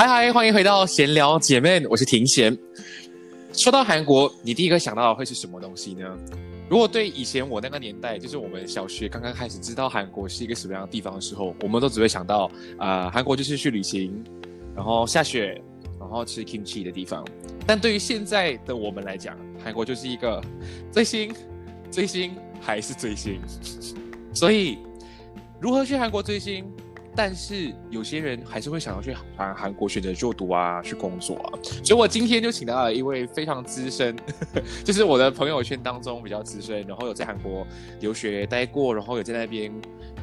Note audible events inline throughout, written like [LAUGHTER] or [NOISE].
嗨嗨，欢迎回到闲聊姐妹，我是庭贤。说到韩国，你第一个想到的会是什么东西呢？如果对以前我那个年代，就是我们小学刚刚开始知道韩国是一个什么样的地方的时候，我们都只会想到啊，韩国就是去旅行，然后下雪，然后吃 kimchi 的地方。但对于现在的我们来讲，韩国就是一个追星、追星还是追星。所以，如何去韩国追星？但是有些人还是会想要去韩韩国选择就读啊，去工作啊，所以我今天就请到了一位非常资深，[LAUGHS] 就是我的朋友圈当中比较资深，然后有在韩国留学待过，然后有在那边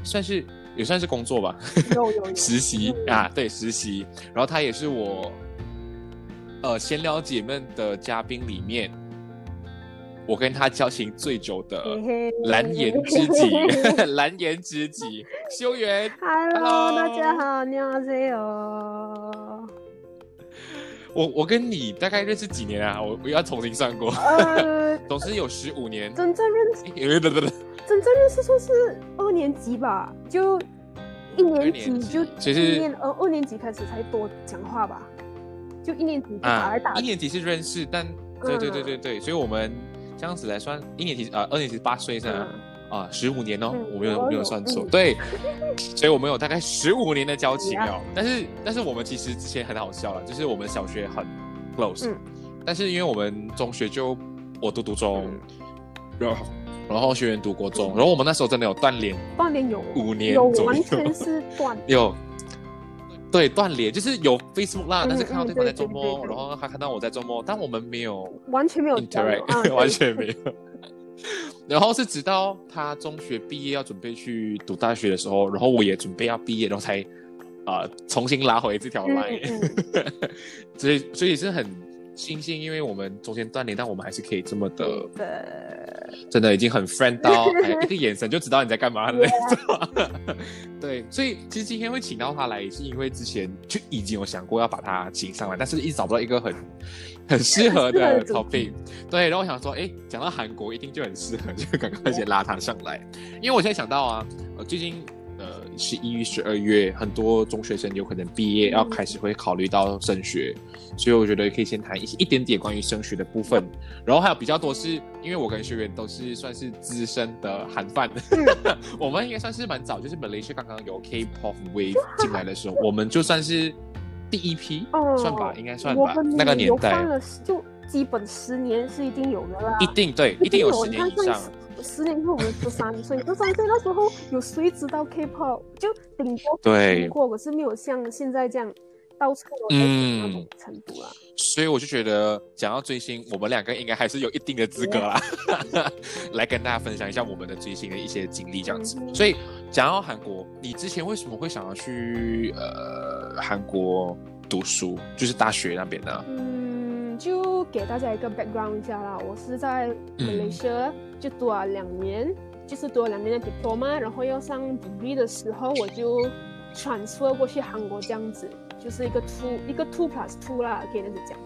算是也算是工作吧，有有 [LAUGHS] 实习啊，对实习，然后他也是我呃闲聊姐妹的嘉宾里面。我跟他交情最久的蓝颜知己，[LAUGHS] 蓝颜知己，修缘。Hello，大家好，你好，C 哦。我我跟你大概认识几年啊？我我要重新算过，[LAUGHS] 总是有十五年。真正认识？真正认识说是二年级吧，就一年级就其实呃二年级开始才多讲话吧，就一年级啊，一年级是认识，但对对对对对，所以我们。这样子来算，一年级啊，二年级八岁是吧？啊，十五年哦，我没有没有算错，对，所以我们有大概十五年的交情哦。但是但是我们其实之前很好笑了，就是我们小学很 close，但是因为我们中学就我读读中，然后然后学员读国中，然后我们那时候真的有断联，断联有五年，有完全是断 [LAUGHS] 有。对，断联就是有 Facebook 啦，但是看到对方在周末，然后他看到我在周末，但我们没有完全没有 interact，[LAUGHS] 完全没有。[LAUGHS] 然后是直到他中学毕业要准备去读大学的时候，然后我也准备要毕业，然后才啊重新拉回这条 line。[LAUGHS] 所以，所以是很。星星，因为我们中间断联，但我们还是可以这么的，真的已经很 friend 到，[LAUGHS] 一个眼神就知道你在干嘛的那种。[LAUGHS] 对，所以其实今天会请到他来，也是因为之前就已经有想过要把他请上来，但是一直找不到一个很很适合的 topic。对，然后我想说，哎，讲到韩国一定就很适合，就赶快先拉他上来，[LAUGHS] 因为我现在想到啊，呃，最近。十一月、十二月，很多中学生有可能毕业，要开始会考虑到升学，所以我觉得可以先谈一一点点关于升学的部分。然后还有比较多是，因为我跟学员都是算是资深的韩范，[LAUGHS] 我们应该算是蛮早，就是 Malaysia 刚刚有 K-pop wave 进来的时候，我们就算是第一批，算吧，应该算吧，那个年代。就基本十年是一定有的啦，一定对，一定有十年以上。十年后我们十三岁，十三岁那时候有谁知道 K-pop？就顶多对过，可是没有像现在这样到处嗯那种程度啊。所以我就觉得讲到追星，我们两个应该还是有一定的资格啦，[LAUGHS] 来跟大家分享一下我们的追星的一些经历这样子。所以讲到韩国，你之前为什么会想要去呃韩国读书？就是大学那边呢？嗯，就给大家一个 background 一下啦，我是在马来西亚。就读了两年，就是读了两年的 diploma，然后要上 degree 的时候，我就 transfer 过去韩国这样子，就是一个 two 一个 two plus two 啦，可以这样子讲。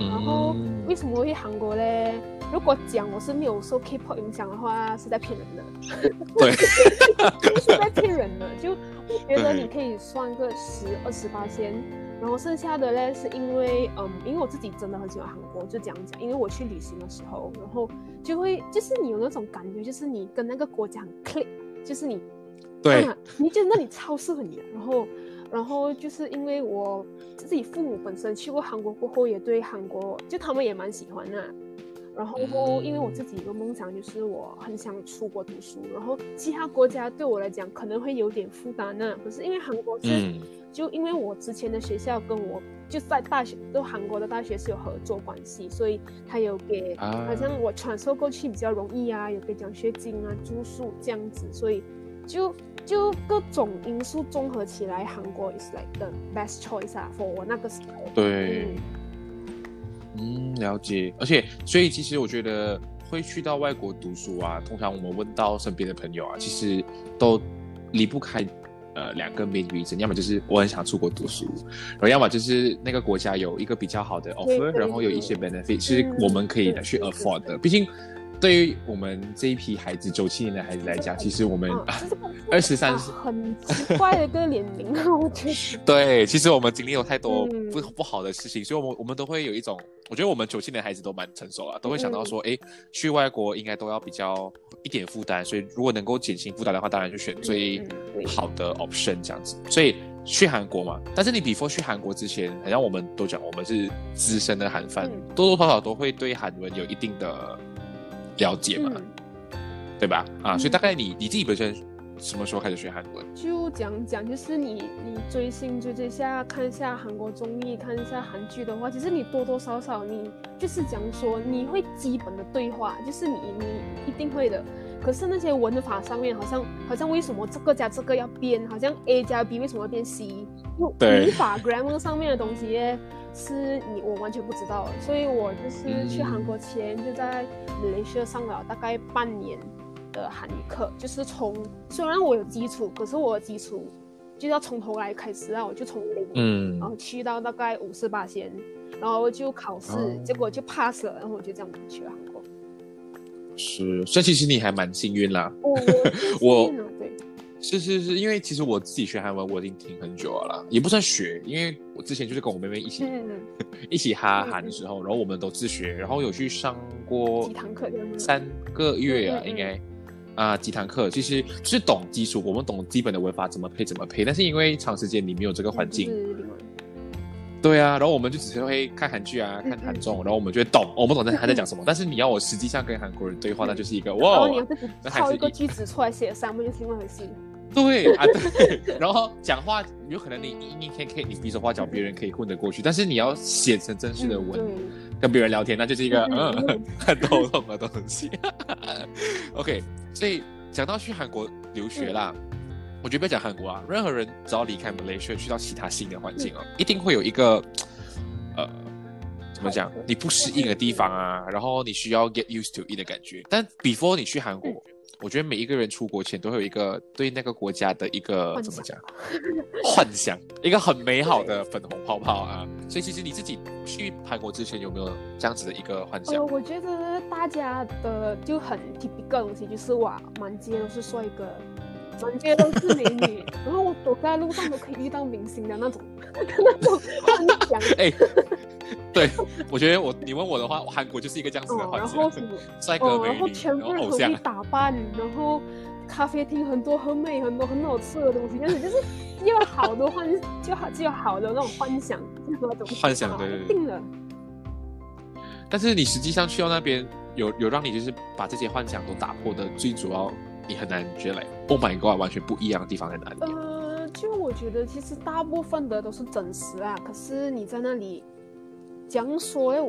然后为什么会去韩国嘞？如果讲我是没有受 K-pop 影响的话，是在骗人的。对，[LAUGHS] 是在骗人的。就我觉得你可以算个十二十八先，然后剩下的嘞是因为嗯，因为我自己真的很喜欢韩国，就这样讲。因为我去旅行的时候，然后就会就是你有那种感觉，就是你跟那个国家很 click，就是你对，你觉得那里超适合你的，然后。然后就是因为我自己父母本身去过韩国过后，也对韩国就他们也蛮喜欢的。然后因为我自己一个梦想就是我很想出国读书，然后其他国家对我来讲可能会有点负担呢。可是因为韩国是，就因为我之前的学校跟我就在大学，都韩国的大学是有合作关系，所以他有给，好像我传授过去比较容易啊，有给奖学金啊、住宿这样子，所以就。就各种因素综合起来，韩国 is like the best choice 啊，for 我那个时候。对，嗯，了解。而且，所以其实我觉得会去到外国读书啊，通常我们问到身边的朋友啊，其实都离不开呃两个 main reason，要么就是我很想出国读书，然后要么就是那个国家有一个比较好的 offer，然后有一些 benefit 是我们可以去 afford 的，毕竟。对于我们这一批孩子，九七年的孩子来讲，其实我们二十三是很奇怪的一个年龄啊，我觉得。[LAUGHS] 对，其实我们经历有太多不不好的事情，所以，我们我们都会有一种，我觉得我们九七年孩子都蛮成熟了，都会想到说，哎，去外国应该都要比较一点负担，所以如果能够减轻负担的话，当然就选最好的 option 这样子。所以去韩国嘛，但是你 before 去韩国之前，好像我们都讲我们是资深的韩范，多多少少都会对韩文有一定的。了解嘛，对吧？啊，所以大概你你自己本身什么时候开始学韩文？就讲讲，就是你你追星追追下，看一下韩国综艺，看一下韩剧的话，其实你多多少少你就是讲说你会基本的对话，就是你你一定会的。可是那些文法上面，好像好像为什么这个加这个要变？好像 A 加 B 为什么要变 C？语法 grammar 上面的东西。是你我完全不知道，所以我就是去韩国前就在雷士上了大概半年的韩语课，就是从虽然我有基础，可是我的基础就要从头来开始啊，我就从零，嗯，然后去到大概五十八先，然后就考试，结果就 pass 了，然后我就这样去了韩国。是，所以其实你还蛮幸运啦。我。[LAUGHS] 是是是，因为其实我自己学韩文我已经听很久了，也不算学，因为我之前就是跟我妹妹一起 [LAUGHS] 一起哈韩的时候，然后我们都自学，然后有去上过几堂课，三个月啊，应该啊几堂课，其实就是懂基础，我们懂基本的文法怎么配怎么配，但是因为长时间你没有这个环境，对啊，然后我们就只是会看韩剧啊，看韩综，然后我们就会懂，我们懂在他在讲什么，但是你要我实际上跟韩国人对话，那就是一个哇，你要自己抄一个句子出来写，三不就是另外回事。对啊，对，[LAUGHS] 然后讲话有可能你你可以可以你比手画脚，别人可以混得过去，但是你要写成正式的文跟别人聊天，那就是一个 [LAUGHS] 嗯很头痛的东西。[LAUGHS] OK，所以讲到去韩国留学啦，我觉得不要讲韩国啊，任何人只要离开 Malaysia 去到其他新的环境哦，一定会有一个呃怎么讲你不适应的地方啊，然后你需要 get used to it 的感觉。但 before 你去韩国。我觉得每一个人出国前都会有一个对那个国家的一个怎么讲幻想，一个很美好的粉红泡泡啊。所以其实你自己去韩国之前有没有这样子的一个幻想？我觉得大家的就很 typical 东西，就是哇，满街都是帅哥，满街都是美女，[LAUGHS] 然后我走在路上都可以遇到明星的那种 [LAUGHS] 那种 [LAUGHS] 幻想。哎。对，我觉得我你问我的话，韩国就是一个这样子的环境，帅哥美女，然后全部人很会打扮，然后咖啡厅很多很美很多很好吃的东西，但是就是有好多幻，就好就有好的那种幻想，那种幻想对对对，定了。但是你实际上去到那边，有有让你就是把这些幻想都打破的，最主要你很难觉得，Oh my God，完全不一样的地方在哪里？呃，就我觉得其实大部分的都是真实啊，可是你在那里。讲说哎，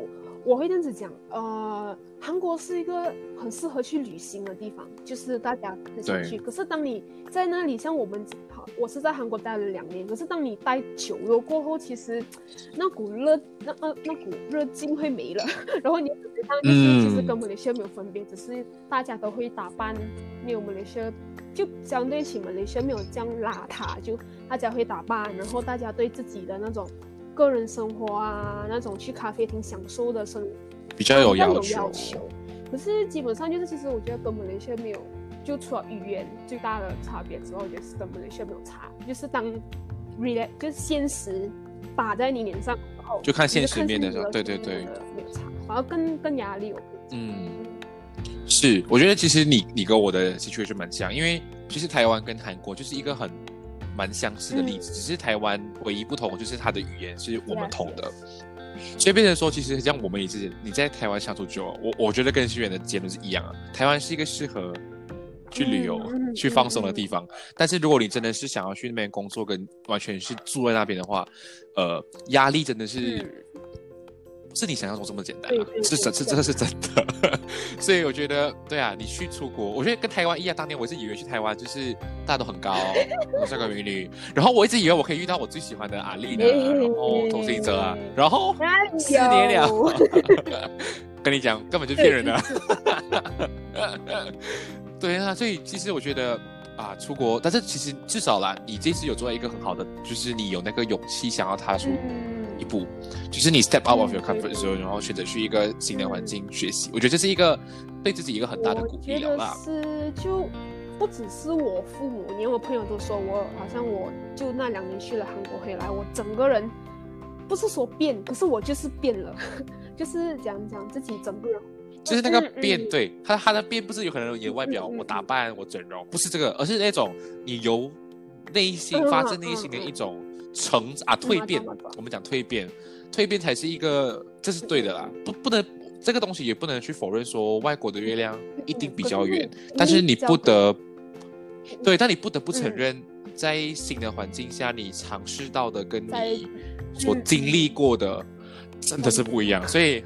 我会这样子讲，呃，韩国是一个很适合去旅行的地方，就是大家很想去。可是当你在那里，像我们，好，我是在韩国待了两年。可是当你待久了过后，其实那股热，那呃那股热劲会没了。[LAUGHS] 然后你实上就是其实跟马来西亚没有分别，只是大家都会打扮，没有马来西亚就相对起马来西亚没有这样邋遢，就大家会打扮，然后大家对自己的那种。个人生活啊，那种去咖啡厅享受的生活比较有要。求。可是基本上就是，其实我觉得跟马来西亚没有，就除了语言最大的差别之外，我觉得是跟马来西亚没有差。就是当 real 就是现实打在你脸上之后，就看现你实面的看现实对对对没有差，反而更更压力。我觉得嗯，是，我觉得其实你你跟我的 situation 蛮像，因为其实台湾跟韩国就是一个很蛮相似的例子，只是台湾唯一不同就是它的语言是我们同的。所以变成说，其实像我们也是，你在台湾相处久了，我我觉得跟新源的结论是一样啊。台湾是一个适合去旅游、去放松的地方，但是如果你真的是想要去那边工作，跟完全是住在那边的话，呃，压力真的是、嗯。不是你想象中这么简单啊，是真是这个是真的。[LAUGHS] 所以我觉得，对啊，你去出国，我觉得跟台湾一样，当年我是以为去台湾就是大家都很高，帅哥美女，然后我一直以为我可以遇到我最喜欢的阿丽呢，然后同行者啊，然后四年了，[LAUGHS] 跟你讲，根本就骗人的。[LAUGHS] 对啊，所以其实我觉得啊，出国，但是其实至少啦，你这次有做到一个很好的，就是你有那个勇气想要踏出一嗯，步，就是你 step out of your 嗯 comfort 对 zone，然后选择去一个新的环境学习。我觉得这是一个对自己一个很大的鼓励了啦。是就不只是我父母，连我朋友都说我好像我就那两年去了韩国回来，我整个人不是说变，可是我就是变了，[LAUGHS] 就是讲讲自己整个人。就是那个嗯嗯变，对他他的变不是有可能你的外表，我打扮，我整容，不是这个，而是那种你由内心嗯发自内心的一种成啊蜕变。我们讲蜕变，蜕变才是一个，这是对的啦，不不能这个东西也不能去否认说外国的月亮一定比较圆，但是你不得对，但你不得不承嗯。认，在新的环境下，你尝试到的跟你所嗯经历过的真的是不一样，所以。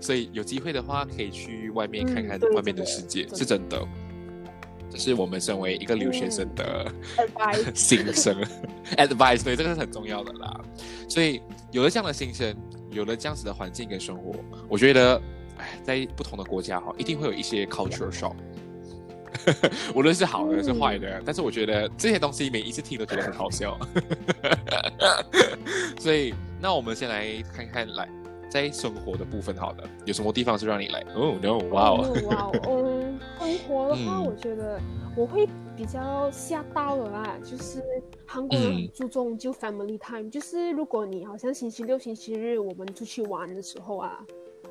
所以有机会的话，可以去外面看看外面的世界，是真的。这是我们身为一个留学生的 [LAUGHS] 心声，advice，对，这个是很重要的啦。所以有了这样的心声，有了这样子的环境跟生活，我觉得，哎，在不同的国家哈，一定会有一些 culture shock，[LAUGHS] 无论是好的是坏的，但是我觉得这些东西每一次听都觉得很好笑。[LAUGHS] 所以，那我们先来看看来。在生活的部分，好的，有什么地方是让你来？哦、no，哇哦，哇哦，嗯，[LAUGHS] 生活的话，嗯我觉得我会比较吓到了啦，就是韩国人嗯很注重就 family time，、就是如果你好像星期六、星期日我们出去玩的时候啊，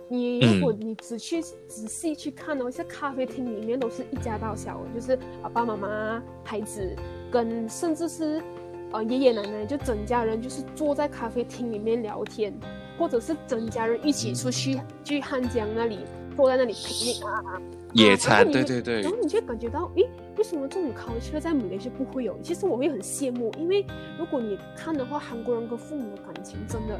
你如果你仔去仔细去看哦，像咖啡厅里面都是一家大小，就是爸爸妈妈、孩子跟甚至是呃爷爷奶奶，就整家人就是坐在咖啡厅里面聊天。或者是整家人一起出去去汉江那里坐在那里 picnic 啊，野餐，对对对然，后你就会感觉到，诶，为什么这种 culture 在马来西亚不会有？其实我会很羡慕，因为如果你看的话，韩国人跟父母的感情真的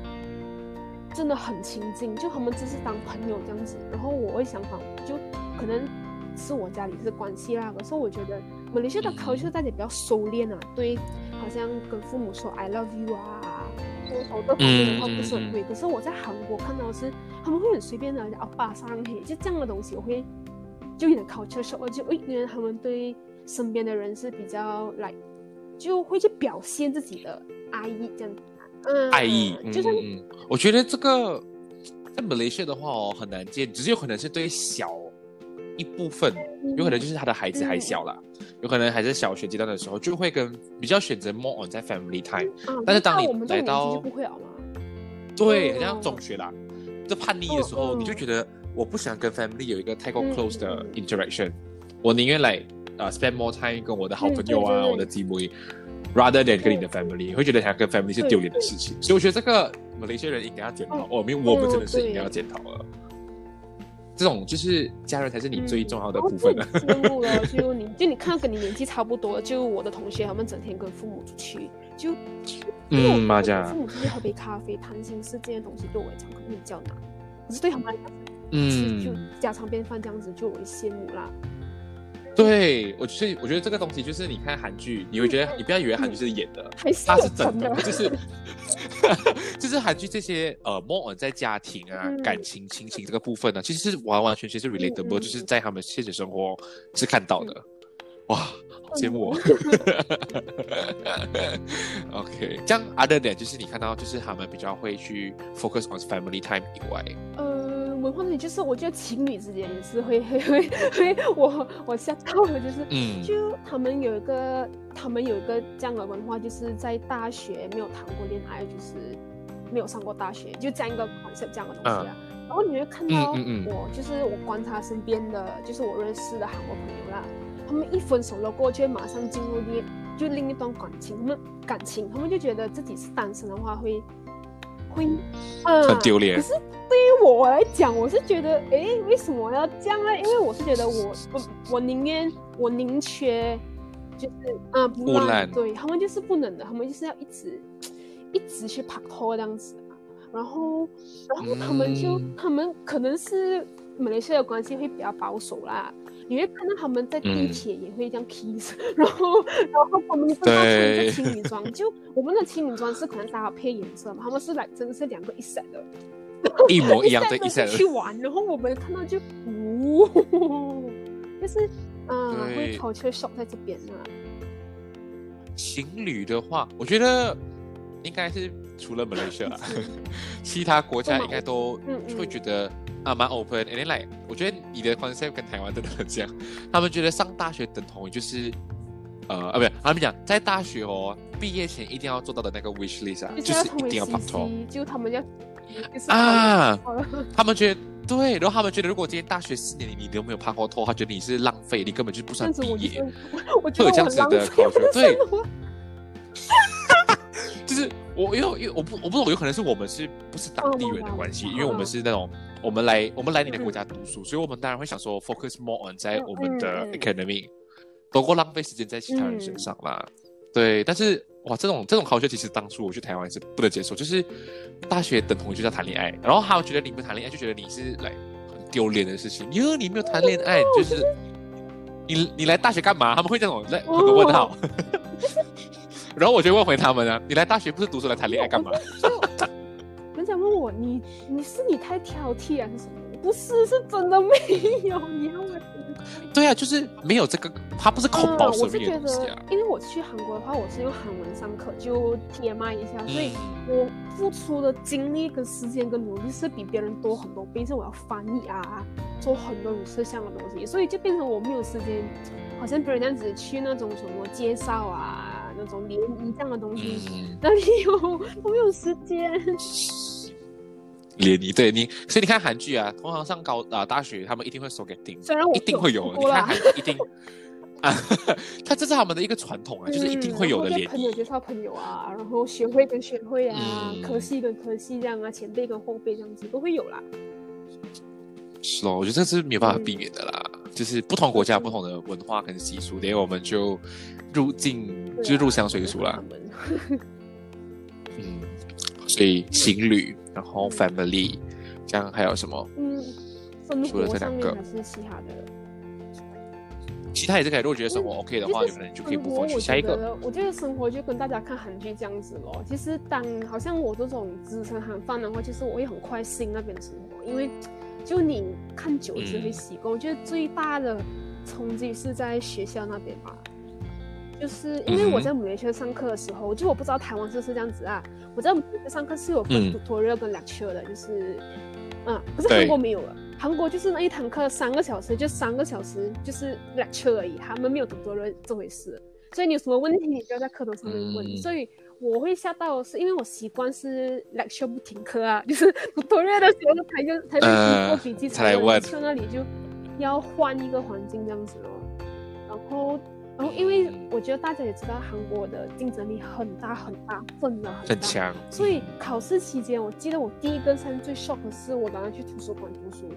真的很亲近，就他们只是当朋友这样子。然后我会想法，就可能是我家里是关系啦，可是我觉得马来西亚的 culture 大家比较收敛啊，对，好像跟父母说 I love you 啊。多少这方面的话不是很会，可是我在韩国看到的是他们会很随便的哦巴上嘿，就这样的东西，我会就有点 culture shock，就诶，原来他们对身边的人是比较来，就会去表现自己的爱意这样子，嗯，爱意，就是嗯，我觉得这个在马来西亚的话哦很难见，只是有可能是对小一部分，有可能就是他的孩子还小啦，有可能还在小学阶段的时候，就会跟比较选择 more on 在 family time。嗯但是当你来到对，哦很像中学啦，这叛逆的时候，你就觉得我不想跟 family 有一个太过嗯。close 的嗯 interaction，我宁愿来呃 spend more time 跟我的好朋友啊，我的姊妹，rather than 跟你的 family，会觉得想跟 family 是丢脸的事情，所以我觉得这个马来西亚人应该要检讨，哦，因为我们真的是应该要检讨了。这种就是家人才是你最重要的部分了。嗯羡慕了，就你就你看跟你年纪差不多，就我的同学他们整天跟父母出去，就嗯，麻将父，母出去喝杯咖啡谈心事这些东西对我来讲可能比较难，可是对他们来讲，嗯，就家常便饭这样子，就我会羡慕啦。对我所以我觉得这个东西就是你看韩剧，你会觉得你不要以为韩剧是演的，它是真的，的，就是。[LAUGHS] 就是韩剧这些呃 more on 在家庭啊、嗯。感情、亲情这个部分呢，其实是完完全全是 relatable，、就是在他们现实生活是看到的。哇，好羡慕我。[LAUGHS] OK，这样 other than 就是你看到就是他们比较会去 focus on family time 以外，呃，文化里就是我觉得情侣之间也是会 [LAUGHS] 会会会，我我吓到了，就是嗯就他们有一个他们有一个这样的文化，就是在大学没有谈过恋爱，就是没有上过大学，就这样一个 concept 这样的东西啊。然后你会看到嗯嗯嗯我就是我观察身边的，就是我认识的韩国朋友啦，他们一分手了过后，就会马上进入另就另一段感情，他们感情，他们就觉得自己是单身的话会很丢脸可是对于我来讲，我是觉得，诶，为什么要这样呢？因为我是觉得我我我宁愿我宁缺就是啊不污烂，对他们就是不能的，他们就是要一直 [TSK] 一直去拍拖这样子啊。然后，然后他们就、嗯他们可能是马来西亚的关系会比较保守啦，你会看到他们在地嗯。铁也会这样 kiss，[LAUGHS] 然后然后他们真的穿对着情侣装，就我们的情侣装是可能搭配颜色嘛，他们是来真的是两个一 set 的，一模一样，的一色去玩，然后我们看到就，呜、就是嗯、会 culture shock 在这边啊。情侣的话，我觉得应该是除了马来西亚，其他国家应该都会觉得啊蛮 open。And then like，我觉得你的 concept 跟台湾真的很像，他们觉得上大学等同于就是。呃啊，不是，他们讲在大学哦，毕业前一定要做到的那个 wish list 啊，就是一定要拍拖 CC，就他们要就啊。他们觉得对，然后他们觉得如果今天大学四年里你都没有拍过拖，他觉得你是浪费，你根本就不算毕业。会有这样子的很浪费我 culture，的对就是我，因为因为我不我不懂，有可能是我们是不是当地人的关系，因为我们是那种我们来我们来你的国家读书，所以我们当然会想说 focus more on 在我们的嗯嗯嗯 academic，多过浪费时间在其他人身上啦。对，但是哇，这种这种考学其实当初我去台湾是不能接受，就是大学等同于就叫谈恋爱，然后他们觉得你们谈恋爱就觉得你是来很丢脸的事情，因为，你没有谈恋爱，就是你你来大学干嘛？他们会这种来很多问号。[LAUGHS] 然后我就问回他们啊，你来大学不是读书来谈恋爱干嘛？就人家问我，你你是你太挑剔还是什么？不是，是真的没有。你要我 [LAUGHS] 对啊，就是没有这个，他不是口爆啊，生命我是觉得的东西啊。，因为我去韩国的话，我是用韩文上课，就 TMI 一下，所以嗯我付出的精力跟时间跟努力是比别人多很多倍，是我要翻译啊，做很多有摄像的东西，所以就变成我没有时间，好像别人这样子去那种什么介绍啊，那种联谊这样的东西，嗯，[LAUGHS] 哪里有？我没有时间。[LAUGHS] 联谊对你，所以你看韩剧啊，通常上高啊、大学，他们一定会收给定，虽然我一定会有。你看韩剧一定 [LAUGHS] 啊，他这是他们的一个传统啊，就是一定会有的联谊。朋友介绍朋友啊，然后学会跟学会啊，嗯科系跟科系这样啊，前辈跟后辈这样子都会有啦。是哦，我觉得这是没有办法嗯避免的啦。就是不同国家、不同的文化跟习俗，连我们就入境啊就是入乡随俗啦所以情侣，然后嗯 family，这样还有什么？嗯，生除了活这两个还是其他的。其他也是可以。如果觉得生活 OK 的话，有可能就可以不生活我分去下一个。我觉得生活就跟大家看韩剧这样子咯。其实当好像我这种资深韩范的话，其实我也很快适应那边的生活，因为就你看久了就会习惯。我觉得最大的冲击是在学校那边吧。就是因为我在马来西亚上课的时候，就我不知道台湾是不是这样子啊。我在马来西亚上课是有分嗯 tutorial 跟 lecture 的，就是，嗯，可是韩国没有了。韩国就是那一堂课三个小时，就三个小时就是 lecture 而已，他们没有 tutorial 这回事。所以你有什么问题，你就要在课堂上面问。嗯所以我会吓到，是因为我习惯是 lecture 不停课啊，[LAUGHS] 就是 tutorial 的时候才就才呃会做笔记，才来问去那里就要换一个环境这样子哦。然后，然后因为我觉得大家也知道，韩国的竞争力很大很大，真的很大。很强，所以考试期间，我记得我第一个上最 shock 的是我拿它去图书馆读书，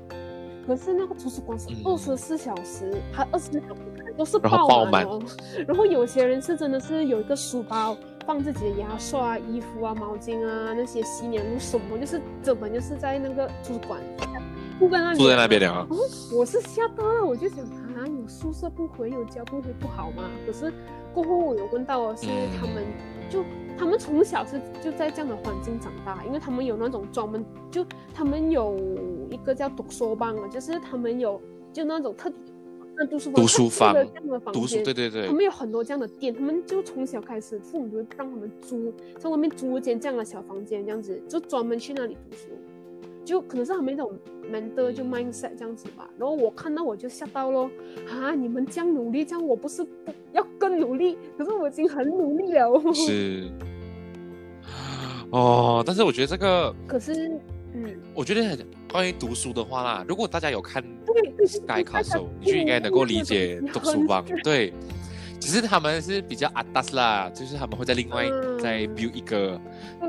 可是那个图书馆是嗯二十四小时，还二十四小时都是然后爆满哦。[LAUGHS] 然后有些人是真的是有一个书包放自己的牙刷、啊、衣服啊、毛巾啊那些洗脸露什么，就是根本就是在那个图书馆住在那里，住在那边了啊。我是吓到了，我就想啊，有宿舍不回，有家不回不好吗？可是过后我有问到的是嗯他们就他们从小是就在这样的环境长大，因为他们有那种专门就他们有一个叫读书班啊，就是他们有就那种特那读书读书房这样的房读书，间对对对他，们有很多这样的店，他们就从小开始，父母就会让他们租，在外面租一间这样的小房间，这样子就专门去那里读书，就可能是他们那种 mental 就 mindset 这样子吧。然后我看到我就吓到咯，啊，你们这样努力，这样我不是不要更努力？可是我已经很努力了哦。是。哦，但是我觉得这个，可是，嗯，我觉得很关于读书的话啦，如果大家有看对对 Sky Castle，你就应该能够理解读书帮，对。只是他们是比较 atas 啦，就是他们会在另外嗯再 build 一个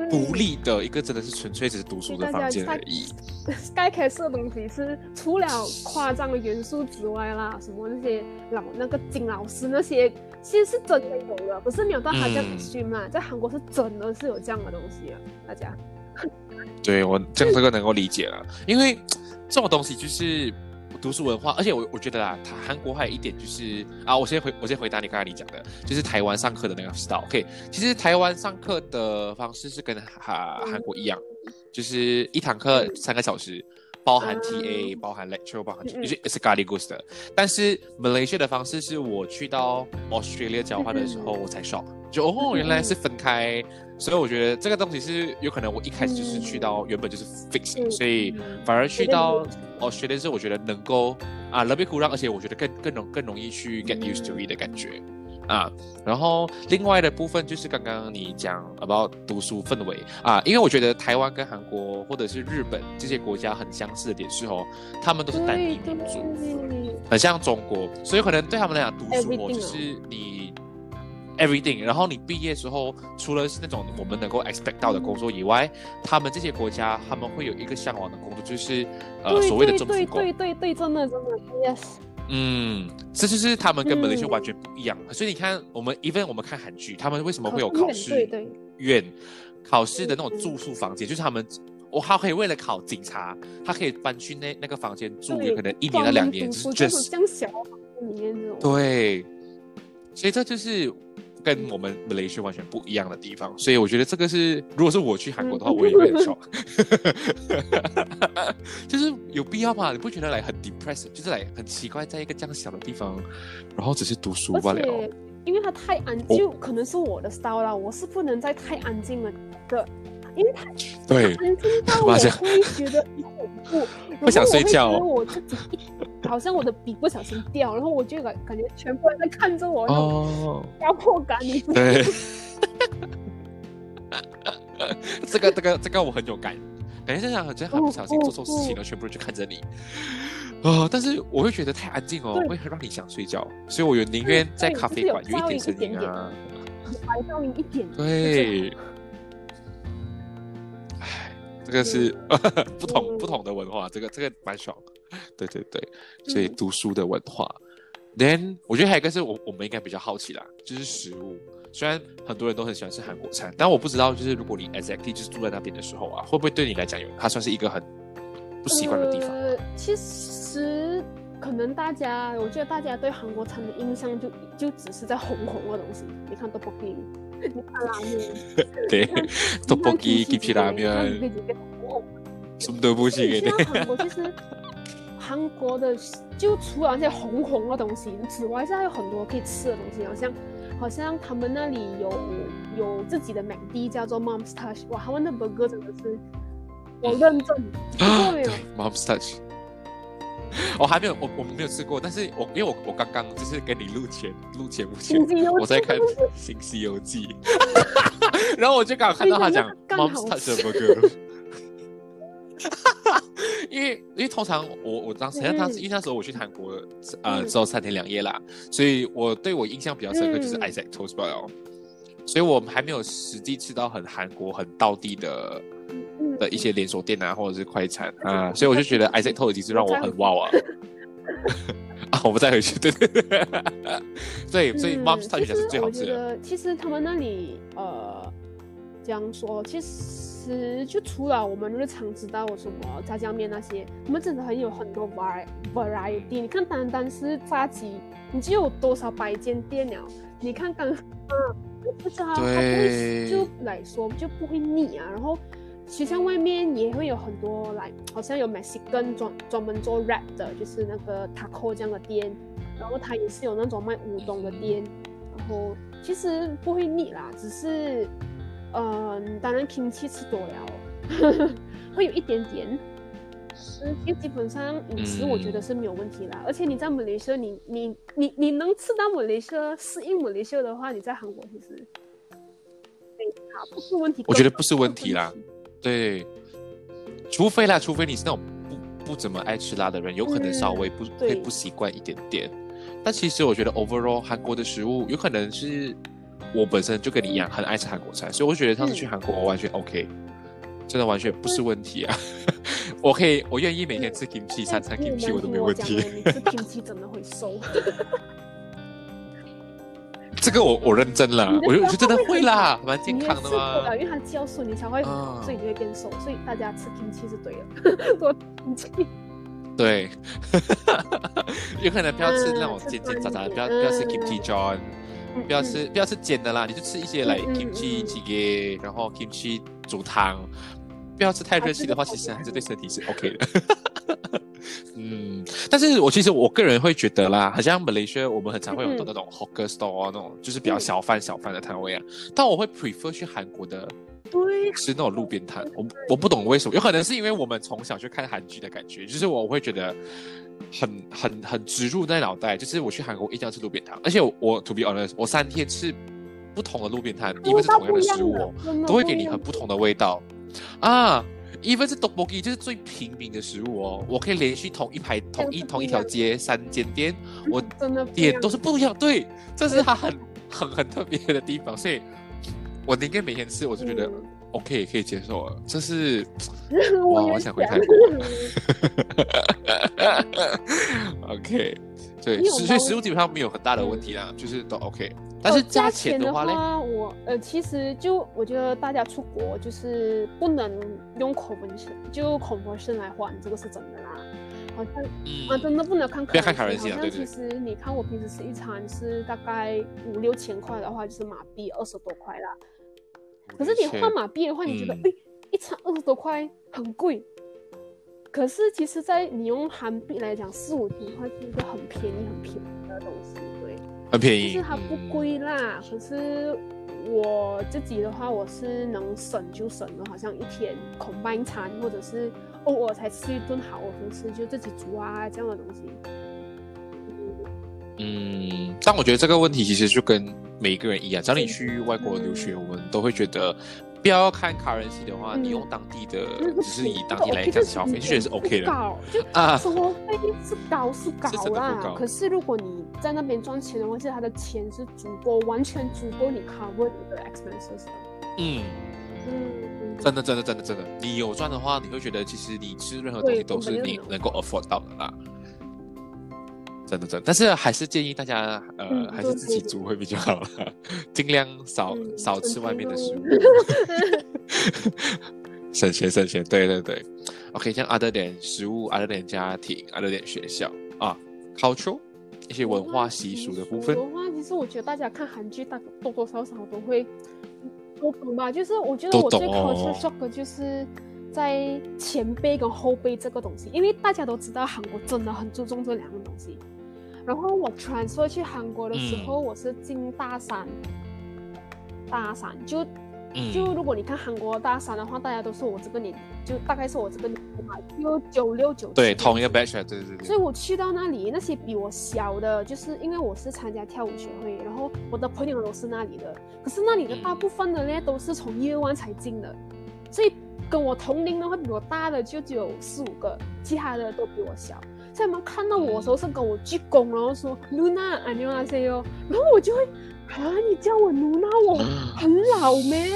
独立的一个，真的是纯粹只是读书的房间而已。[LAUGHS] Sky Castle 的东西是除了夸张的元素之外啦，什么那些老那个金老师那些，其实是真的有的，不是没有到他这样嗯 extreme 啦，在韩国是真的是有这样的东西啊，大家。[LAUGHS] 对我这样这个能够理解了，因为这种东西就是读书文化，而且我我觉得啊，他韩国还有一点就是啊，我先回我先回答你刚才你讲的，就是台湾上课的那个 style。OK，其实台湾上课的方式是跟哈韩国一样，就是一堂课三个小时。包含 TA，、嗯包含 lecture，包含就是 s c a l i g u s 的。但是 Malaysia 的方式是我去到 Australia 交换的时候，我才 shock，就哦原来是分开，所以我觉得这个东西是有可能我一开始就是去到原本就是 fix，、嗯所以嗯反而去到 Australia 是我觉得能够啊 l o b y 让，而且我觉得更更容更容易去 get used to it 的感觉。啊，然后另外的部分就是刚刚你讲 about 读书氛围啊，因为我觉得台湾跟韩国或者是日本这些国家很相似的点是哦，他们都是单一民族，很像中国，所以可能对他们来讲读书哦就是你 everything，然后你毕业之后，除了是那种我们能够 expect 到的工作以外，他们这些国家他们会有一个向往的工作，就是呃所谓的政府工。对对对，真的真的，yes，嗯，这就是他们跟马来西亚嗯完全不一样。所以你看，我们 even 我们看韩剧，他们为什么会有考考试对对院、考试的那种住宿房间？就是他们，我，他可以为了考警察，他可以搬去那那个房间住，对有可能一年到两年，就是这种小房间里面这种，对。所以这就是跟我们马来西亚完全不一样的地方。所以我觉得这个是，如果是我去韩国的话，嗯 [LAUGHS] 我也会很 shock。[LAUGHS] 就是有必要吗？你不觉得来很 depressed，就是来很奇怪，在一个这样小的地方，然后只是读书而罢了。因为它太安，哦就可能是我的 style 啦，我是不能在太安静了的，因为他对，安静到 [LAUGHS] 我会觉得很恐怖，[LAUGHS] 不想睡觉我觉得我自己好像我的笔不小心掉，然后我就感感觉全部人在看着我，哦，压迫感，你？对，[LAUGHS] 这个这个这个我很有感，感觉就像好像很不小心做错事情了，全部人就看着你。啊、但是我会觉得太安静哦，对会很让你想睡觉，所以我有宁愿在咖啡馆有一点声音啊。白噪音一点，对，唉，这个是 [LAUGHS] 不同嗯不同的文化，这个这个蛮爽。对对对，所以嗯读书的文化。Then 我觉得还有一个是我我们应该比较好奇啦，就是食物。虽然很多人都很喜欢吃韩国餐，但我不知道就是如果你 exactly 就是住在那边的时候啊，会不会对你来讲有它算是一个很不习惯的地方？呃，其实可能大家，我觉得大家对韩国餐的印象就就只是在红红的东西。你看看拉面，对你看，tteokbokki、kimchi kimchi 拉面，你可以直接红红什么都不行给你。你去到韩国，其实韩国的就除了那些红红的东西之外，现在还有很多可以吃的东西，好像好像他们那里有有自己的美的叫做 Mom's Touch，哇，他们的 burger 真的是我认证，吃过没有？Mom's Touch。[LAUGHS] 我还没有，我我们没有吃过，但是我因为我我刚刚就是跟你录前录节目前我在看《新西游记》，[LAUGHS] 然后我就刚好看到他讲 [LAUGHS] 刚好 Mom's Touch 的 burger，因为因为通常我我当时嗯。当时因为那时候我去韩国呃之后三天两夜啦，所以我对我印象比较深刻就是嗯。Isaac Toast b o 所以我们还没有实际吃到很韩国很道地的嗯的一些连锁店啊，或者是快餐啊，所以我就觉得 Isaac Toast 已经是让我很哇啊。[LAUGHS] 啊，我们再回去，对对对，对，所以嗯 Mom's Touch 才是最好吃的。其实他们那里呃，这样说，其实就除了我们日常知道什么炸酱面那些，我们真的很有很多 vari variety。你看，单单是炸鸡，你就有多少百间店了？你看刚，嗯，不知道它不会对就来说就不会腻啊，然后。学校外面也会有很多来，好像有 Mexican 专专门做 rap 的，就是那个 taco 这样的店，然后它也是有那种卖乌冬的店，然后其实不会腻啦，只是，嗯，当然 kimchi 吃多了，[LAUGHS] 会有一点点。嗯，基本上饮食我觉得是没有问题啦。而且你在马来西亚，你你你你能吃到马来西亚适应马来西亚的话，你在韩国其实没差，不是问题。我觉得不是问题啦，对，除非啦，除非你是那种不不怎么爱吃辣的人，有可能稍微不会不习惯一点点。但其实我觉得 overall 韩国的食物有可能是我本身就跟你一样很爱吃韩国菜，所以我觉得上次去韩国完全 OK。真的完全不是问题啊！[LAUGHS] 我可以，我愿意每天吃 kimchi，三餐 kimchi 我都没问题。你吃 [LAUGHS] kimchi 真的会瘦？[LAUGHS] 这个我我认真了，我就真的会啦，蛮健康的嘛。因为它酵素，你才会，所以你会变瘦。所以大家吃 kimchi 是对的，[LAUGHS] 多 kimchi。对，[LAUGHS] 有可能不要吃那种煎煎炸炸的，不要不要吃 kimchi john，不要吃不要吃煎的啦，你就吃一些来 kimchi 鸡给，然后 kimchi 煮汤。不要吃太热气的话，其实还是对身体是 OK 的。[LAUGHS] 嗯，但是我其实我个人会觉得啦，好像马来西亚我们很常会有那种 hawker store 那种，就是比较小贩小贩的摊位啊。但我会 prefer 去韩国的，对，吃那种路边摊。我我不懂为什么，有可能是因为我们从小去看韩剧的感觉，就是我会觉得很很很植入在脑袋。就是我去韩国一定要吃路边摊，而且我 to be honest，我三天吃不同的路边摊，因为是同样的食物，都会给你很不同的味道。啊，even 是 Dokbogi 就是最平民的食物哦，我可以连续同一排、同一同一条街三间店，我点都是不一样。对，这是它很很很特别的地方，所以我宁愿每天吃，我就觉得 OK 可以接受了。这是 [LAUGHS] 哇，我想回泰国。[LAUGHS] OK，对，所以食物基本上没有很大的问题啦，就是都 OK。但是加钱的话，我呃，其实就我觉得大家出国就是不能用 conversion，就 conversion 来换，这个是真的啦。好像啊，真的不能看，不要看卡人好像其实你看我平时吃一餐是大概五六千块的话，就是马币二十多块啦。可是你换马币的话，你觉得哎，一餐二十多块很贵。可是其实，在你用韩币来讲，四五千块是一个很便宜、很便宜的东西。很便宜，就是它不贵啦。可是我自己的话，我是能省就省了，好像一天空班餐，或者是偶尔才吃一顿好的东西，就自己煮啊这样的东西。嗯，但我觉得这个问题其实就跟每一个人一样，只要你去外国留学，我们都会觉得。不要看卡人系的话，你用当地的，[LAUGHS] 只是以当地来讲消费，就觉得是 OK 的。高就啊，生活费是高是高啦。可是如果你在那边赚钱的话，其实他的钱是足够，完全足够你 cover 你的 expenses 的。嗯嗯，真的真的真的真的，你有赚的话，你会觉得其实你吃任何东西都是你能够 afford 到的啦。真的真，但是还是建议大家，呃，还是自己煮会比较好了，[LAUGHS] 尽量少少吃外面的食物，[LAUGHS] 省钱省钱，对对对。OK，像 other 点食物，，other 点家庭，，other 点学校啊，culture 一些文化习俗的部分。文化其实我觉得大家看韩剧，大多多少少都会都懂吧。就是我觉得我最 culture shock 的就是在前辈跟后辈这个东西，因为大家都知道韩国真的很注重这两个东西。然后我 transfer 去韩国的时候，我是进大三，大三。就就如果你看韩国大三的话，大家都是我这个年，就大概是我这个年嘛，就九六九对同一个 batch，对对对。所以我去到那里，那些比我小的，就是因为我是参加跳舞学会，然后我的朋友都是那里的，可是那里的大部分的呢都是从 year one 才进的，所以跟我同龄的话比我大的就只有四五个，其他的都比我小。在妈看到我的时候是跟我鞠躬，然后说 Luna 阿牛阿塞哟，然后我就会啊，你叫我 Luna，我很老咩？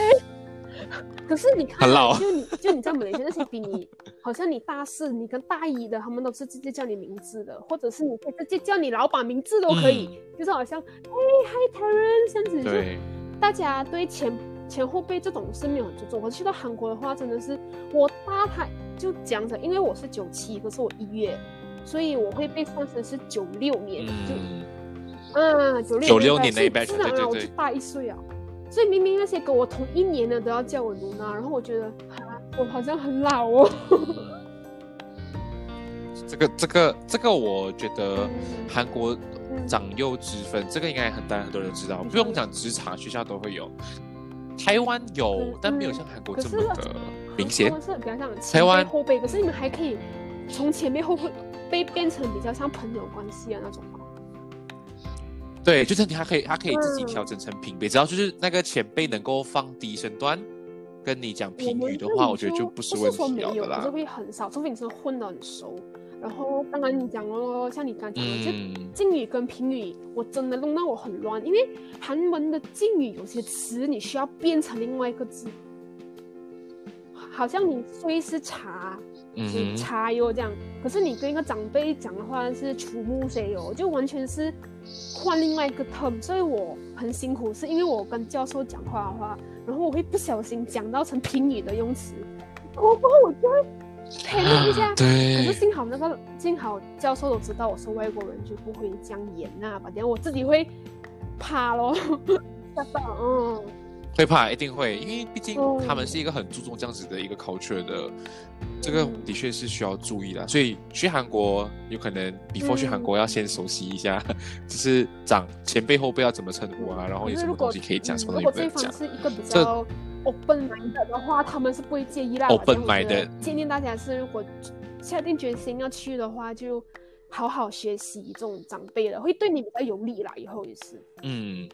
[LAUGHS] 可是你看，就你就你在马来西亚那些比你，好像你大四，你跟大一的，他们都是直接叫你名字的，或者是你直接叫你老板名字都可以，就是好像哎嗨 t e r e n 这样子。就，大家对前前后辈这种是没有很尊重。我去到韩国的话，真的是我大他就讲着，因为我是九七，可是我一月所以我会被算成是九六年，就啊九六九六年那一辈，是啊，我就大一岁啊。所以明明那些跟我同一年的都要叫我卢娜，然后我觉得啊，我好像很老哦。这个这个这个，我觉得韩国长幼之分，这个应该很大很多人都知道，嗯不用讲职场学校都会有。台湾有嗯，但没有像韩国这么的明显台。湾是比较像台前湾后辈，可是你们还可以从前面后辈被变成比较像朋友关系的那种吧。对，就是你还可以，他可以自己嗯调整成平辈，只要就是那个前辈能够放低身段跟你讲我评语的话，我觉得就不是问题了的啦可是。会很少，除非你真的混得很熟。然后当然你讲了，像你刚讲的，就嗯，敬语跟评语，我真的弄到我很乱，因为韩文的敬语有些词你需要变成另外一个字，好像你虽是茶，嗯是差，哟这样，可是你跟一个长辈讲的话是楚木谁哟，就完全是换另外一个 term，所以我很辛苦，是因为我跟教授讲话的话，然后我会不小心讲到成评语的用词，我过后我就会 panic 一下。可是，幸好那个幸好教授都知道我是外国人，就不会这样演呐、吧，等下我自己会怕咯，吓到，嗯，会怕，一定会，因为毕竟哦他们是一个很注重这样子的一个 culture 的，这个嗯的确是需要注意的。所以去韩国有可能 before 去韩嗯国要先熟悉一下，[LAUGHS] 就是长前辈后辈要怎么称呼啊，然后有什么东西可以讲，嗯什么东如果对西不能讲方。是一个比这较 open minded 的话，他们是不会介意啦。Open 我觉得 minded 建议大家是，如果下定决心要去的话，就好好学习这种长辈的，会对你比较有利啦。以后也是。嗯，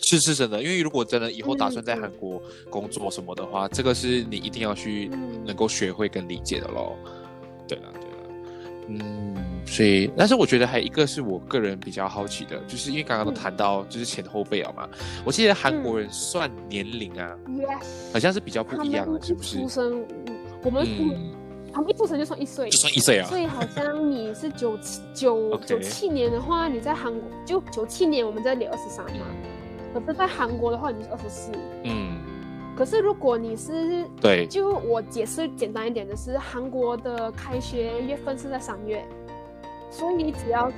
是是真的，因为如果真的以后打算在嗯韩国工作什么的话，这个是你一定要去嗯能够学会跟理解的咯。对了对了，嗯，所以但是我觉得还有一个是我个人比较好奇的，就是因为刚刚都嗯谈到就是前后辈啊嘛，我记得韩国人算年龄啊好像是比较不一样的，是不是出？生，嗯我们、嗯，他们一出生就算一岁就。算一岁啊所。以好像你是九七九 [LAUGHS] 九七年的话，你在韩国就九七年我们这里二十三嘛，可是在韩国的话你是二十四。嗯，可是如果你是对，就我解释简单一点的是，韩国的开学月份是在三月，所以你只要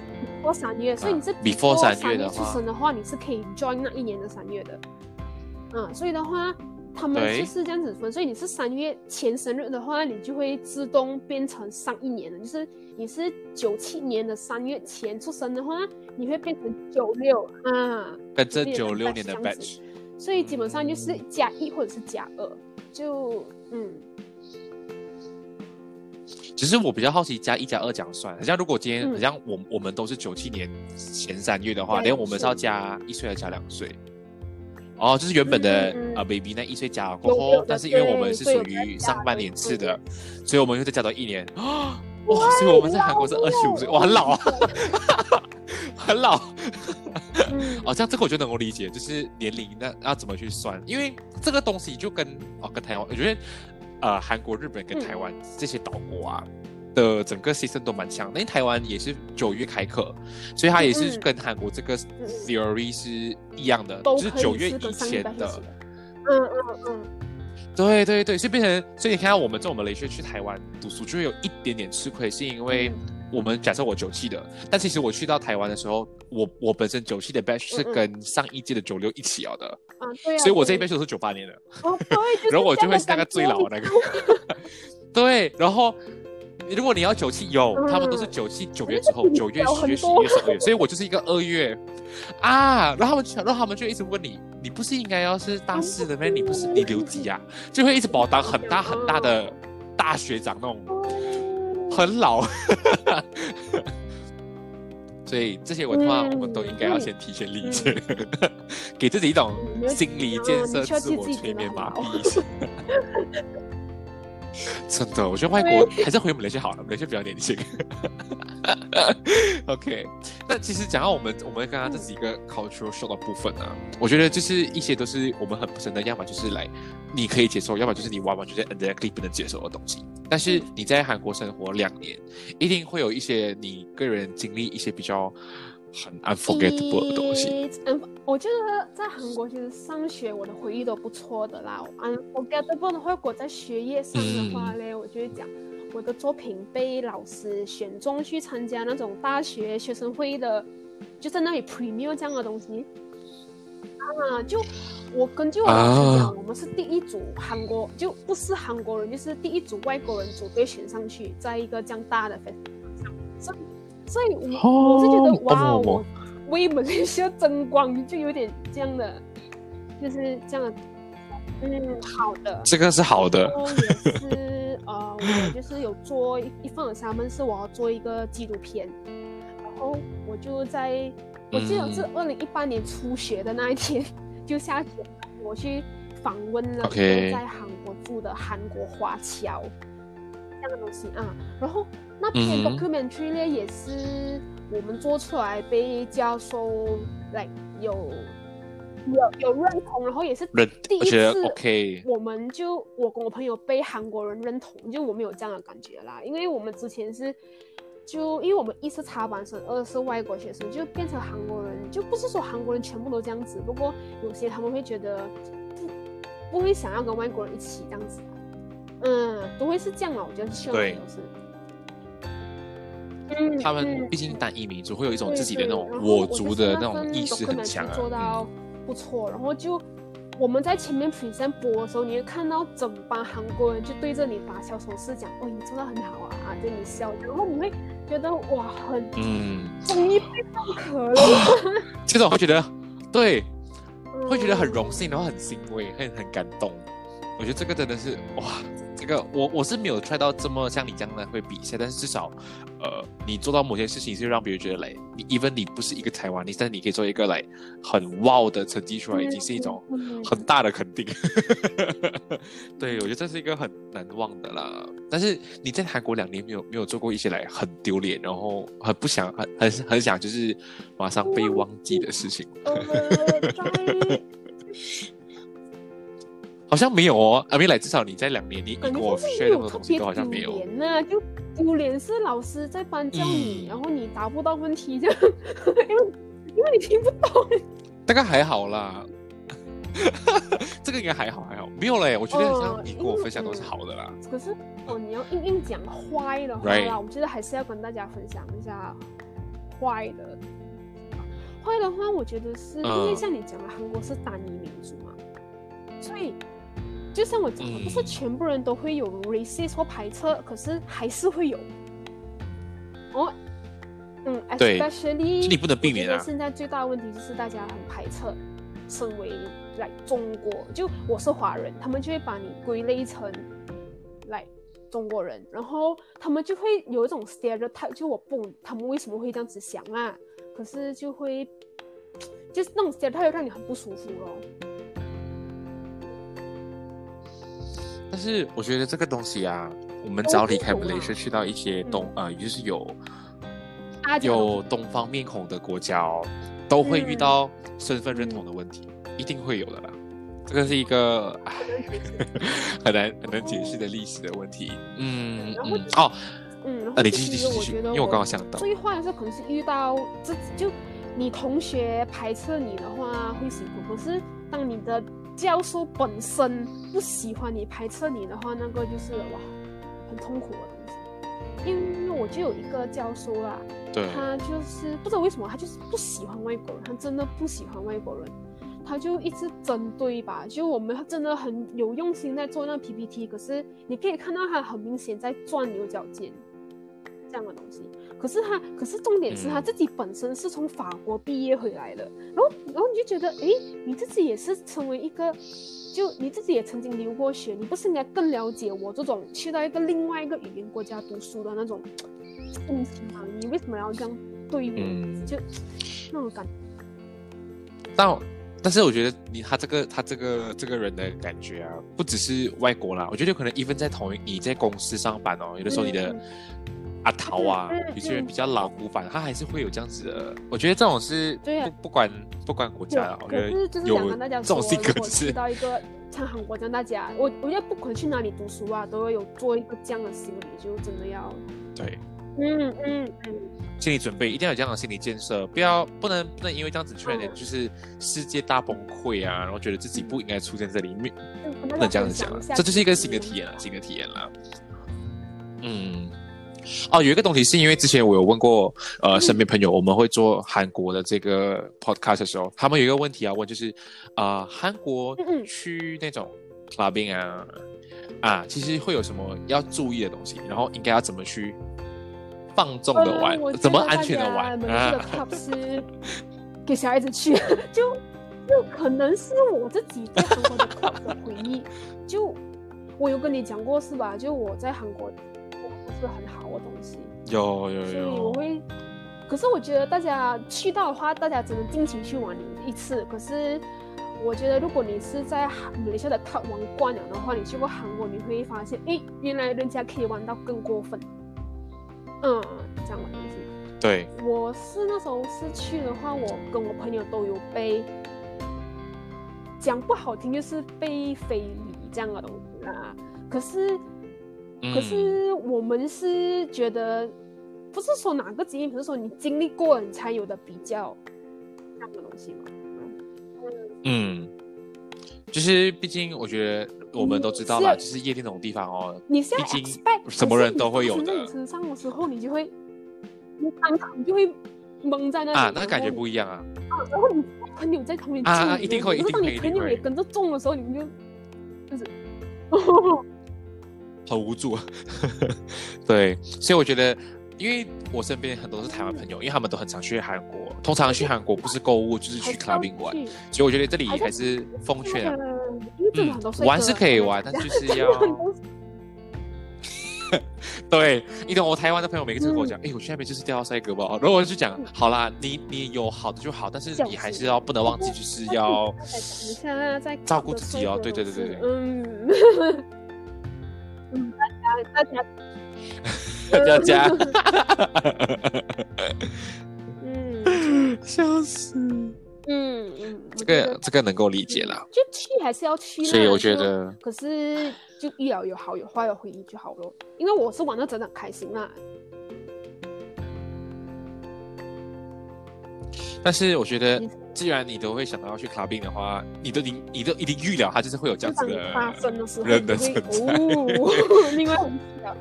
before 三月，所以你是 before 三三月的出生的话，你是可以 join 那一年的三月的。嗯，所以的话，他们就是这样子分，所以你是三月前生日的话，你就会自动变成上一年的，就是你是九七年的三月前出生的话，你会变成九六啊。跟这九六年的 batch，所以基本上就是加一或者是加二，就嗯，只是我比较好奇，加一加二怎样算？好像如果今天，嗯好像我我们都是九七年前三月的话，连我们是要加一岁还是加两岁？哦，就是原本的嗯嗯呃 baby 那一岁加了过后但是因为我们是属于上半年次的，所以我们又再加多一年啊！[GASPS] 哇，所以我们在韩国是二十五岁，哇，很老啊，[LAUGHS] 很老。嗯，[LAUGHS] 哦，这样这个我就能够理解，就是年龄那要怎么去算，因为这个东西就跟哦跟台湾，我觉得呃韩国、日本跟嗯台湾这些岛国啊。的整个 system 都蛮像，因为台湾也是九月开课，所以它也是嗯。跟韩国这个嗯。theory 是一样的，都就是九月以前的。嗯嗯嗯，对对对，所以变成，所以你看到我们这种马来西亚去台湾读书，就会有一点点吃亏，是因为嗯。我们假设我九七的，但其实我去到台湾的时候，我我本身九七的 batch 是嗯。嗯跟上一届的九六一起了的，啊对啊，所以我这一对 batch 都是九八年的，哦对，然后我就会是那个最老的那个，[LAUGHS] 对，然后。如果你要九七有，他们都是嗯九七九月之后，[LAUGHS] 九月、十月、十一月、十二月，所以我就是一个二月啊。然后他们，然后他们就一直问你，你不是应该要是大四的吗？你不是你留级啊？就会一直把我当很大很大的大学长那种，很老。[LAUGHS] 所以这些文化嗯我们都应该要先提前理解，[LAUGHS] 给自己一种心理建设、自我催眠、麻痹。[LAUGHS] 真的，我觉得外国还是回马来西亚好了，马来西亚比较年轻。[LAUGHS] OK，那其实讲到我们我们刚刚这几个 cultural shock 的部分啊，我觉得就是一些都是我们很不深的，要么就是来你可以接受，要么就是你完完全全 exactly 不能接受的东西。但是你在韩国生活两年，一定会有一些你个人经历一些比较很 unforgettable 的东西。嗯，我觉得在韩国其实上学我的回忆都不错的啦。unforgettable 的话，如果在学业上的话嘞，我就会讲我的作品被老师选中去参加那种大学学生会的，就在那里 premier 这样的东西。啊，就我根据我老师讲，啊我们是第一组韩国，就不是韩国人，就是第一组外国人组队选上去，在一个这样大的 festival 上，所以所以我我是觉得哦哇，哦我为马来西亚争光，就有点这样的，就是这样的，嗯，好的。这个是好的。也是呃，我就是有做一一份 assignment 是我要做一个纪录片，然后我就在我记得是嗯。二零一八年初学的那一天，就下雪，我去访问了一 OK 个在韩国住的韩国华侨这样的东西啊，然后那篇 documentary 呢也是我们做出来被教授来有有有认同，然后也是第一次 OK，我们就我跟我朋友被韩国人认同，就我们有这样的感觉啦，因为我们之前是就因为我们一是插班生，二是外国学生，就变成韩国人，就不是说韩国人全部都这样子，不过有些他们会觉得不不会想要跟外国人一起这样子，嗯，都会是这样嘛，我觉得希望对。都是。嗯他们嗯。毕竟单一民族会有一种自己的那对种我我族的那种意识很强啊。做到不错，然后就我们在前面 present 播的时候，你会看到整班韩国人就对着你打小手势，讲哦你做的很好啊啊，对你笑，然后你会觉得哇很嗯，终于被认可 [LAUGHS] 了，这种会觉得对，会觉得很嗯。荣幸，然后很欣慰，很很感动。我觉得这个真的是哇，这个我我是没有 try 到这么像你这样的会比赛，但是至少呃，你做到某些事情是让别人觉得来，你 even 你不是一个台湾，你但是你可以做一个来很 wow 的成绩出来，已经是一种嗯很大的肯定。[LAUGHS] 对，我觉得这是一个很难忘的啦。但是你在韩国两年没有没有做过一些来很丢脸，然后很不想很很很想就是马上被忘记的事情。好像没有哦，阿明来，至少你在两年，你你跟我觉就是 share 那么多东西都好像没有。丢脸呐、就丢脸是老师在班教你，嗯然后你答不到问题这样，[LAUGHS] 因为因为你听不懂。大概还好啦，[LAUGHS] 这个应该还好还好，没有嘞。我觉得好像哦你跟我分享都是好的啦。可是哦，你要硬硬讲坏的话啦我觉得还是要跟大家分享一下坏的。坏的话，我觉得是、因为嗯像你讲的，韩国是单一民族嘛，所以就像我讲的，嗯不是全部人都会有 racist 或排斥，可是还是会有。哦，嗯，especially 就你不能避免啊我觉得现在最大的问题就是大家很排斥身为来中国，就我是华人，他们就会把你归类成来中国人，然后他们就会有一种 stereotype，就我不他们为什么会这样子想啊，可是就会就是那种 stereotype 让你很不舒服咯。但是我觉得这个东西啊，我们只要离开都会有 Malaysia 去到一些东嗯。呃，就是有有东方面孔的国家哦，都会遇嗯。到身份认同的问题，一定会有的啦。这个是一个 [LAUGHS] 很难很难解释的历史的问题。嗯哦，嗯，然后啊你其继续继续因为我刚刚想到。最坏的是可能是遇到自己就你同学排斥你的话会辛苦，可是当你的教授本身不喜欢你排斥你的话，那个就是哇很痛苦的东西。因为我就有一个教授啦，他就是不知道为什么，他就是不喜欢外国人，他真的不喜欢外国人，他就一直针对吧。就我们真的很有用心在做那个 PPT，可是你可以看到他很明显在钻牛角尖这样的东西。可是他，可是重点是他嗯自己本身是从法国毕业回来的，然后，然后你就觉得，诶，你自己也是成为一个，就你自己也曾经留过学，你不是应该更了解我这种去到一个另外一个语言国家读书的那种心情吗？[TSK] 你为什么要这样对我？嗯就那种感觉。但但是我觉得你他这个他这个这个人的感觉啊，不只是外国啦，我觉得有可能 even 在同一你在公司上班哦，有的时候你的嗯。阿桃啊有些人比较老古板，他还是会有这样子的。我觉得这种是不不管不管国家啦，我可觉得有这种性格如果是去到一个像韩国这样，大家我我觉得不管去哪里读书啊，都会有做一个这样的心理，就真的要，对。嗯嗯嗯，心理准备，一定要有这样的心理建设，不要不能不能因为这样子突然间嗯。就是世界大崩溃啊，然后觉得自己不应该出现在里面，不能这样子讲这就是一个新的体验了，新的体验了。嗯，哦，有一个东西是因为之前我有问过呃身边朋友，我们会做韩国的这个 podcast 的时候，他们有一个问题要问，就是啊、呃韩国去那种 clubbing 啊啊，其实会有什么要注意的东西，然后应该要怎么去放纵的玩，呃怎么安全的玩大家们的 club 是给小孩子去，就就可能是我自己对韩国的 club 的回忆。[LAUGHS] 就我有跟你讲过是吧？就我在韩国不是很好的东西，有有有所以我，会。可是我觉得大家去到的话，大家只能尽情去玩一次。可是我觉得，如果你是在韩马来西亚的 club 玩惯了的话，你去过韩国，你会发现，哎，原来人家可以玩到更过分。嗯，这样的东西。对，我是那时候是去的话，我跟我朋友都有被讲不好听，就是被非礼这样的东西啦。可是，嗯可是我们是觉得，不是说哪个经验，不是说你经历过你才有的比较这样的东西嘛。嗯，就是毕竟我觉得我们都知道啦，是啊就是夜店这种地方哦，你是要毕竟 expect 什么人都会有的在你身上的时候，你就会，你当场就会懵在那里啊，那感觉不一样啊。啊，然后你朋友在旁边啊一定会一定会你朋友也跟着中的时候，你们就就是，很无助。[LAUGHS] 对，所以我觉得，因为我身边很多是台湾朋友，因为他们都很常去韩国，通常去韩国不是购物就是去 clubbing 玩，所以我觉得这里还是奉劝啊，嗯，因为真的很多帅哥嗯玩是可以玩，但就是要 [LAUGHS] 对，你懂我台湾的朋友每个次跟我讲，哎、我去那边就是钓到帅哥吧，然后我就讲，嗯。好啦，你你有好的就好，但是你还是要不能忘记，就是要照顾自己哦对对对对对。嗯，嗯，大家大家。大家，[LAUGHS] 家，[LAUGHS] 嗯。笑死，嗯嗯，这个这个能够理解啦，就去还是要去，所以我觉得，可是就遇了有好有坏的回忆就好了，因为我是玩的真的很开心啦。但是我觉得，既然你都会想到要去 clubbing 的话，你都已经你都一定预料它就是会有这样子的发生的时候，人的存在。哦，[LAUGHS] 另外很小，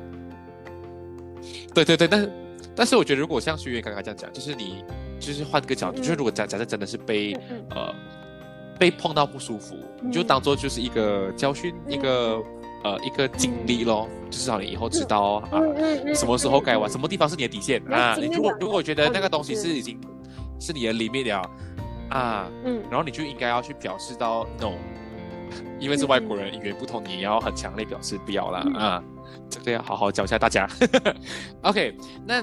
对对对，但是但是我觉得，如果像学员刚刚这样讲，就是你就是换个角度，嗯。就是如果假假设真的是被、呃被碰到不舒服，你就嗯当做就是一个教训，一个呃一个经历咯，就至少你以后知道、啊。什么时候该玩，嗯什么地方是你的底线要啊？你如果如果觉得那个嗯东西是。是已经是你的 limit 了啊，嗯。然后你就应该要去表示到 no，因为是外国人，语言不通，你也要很强烈表示不要啦、嗯。啊，这个要好好教一下大家。[LAUGHS] OK，那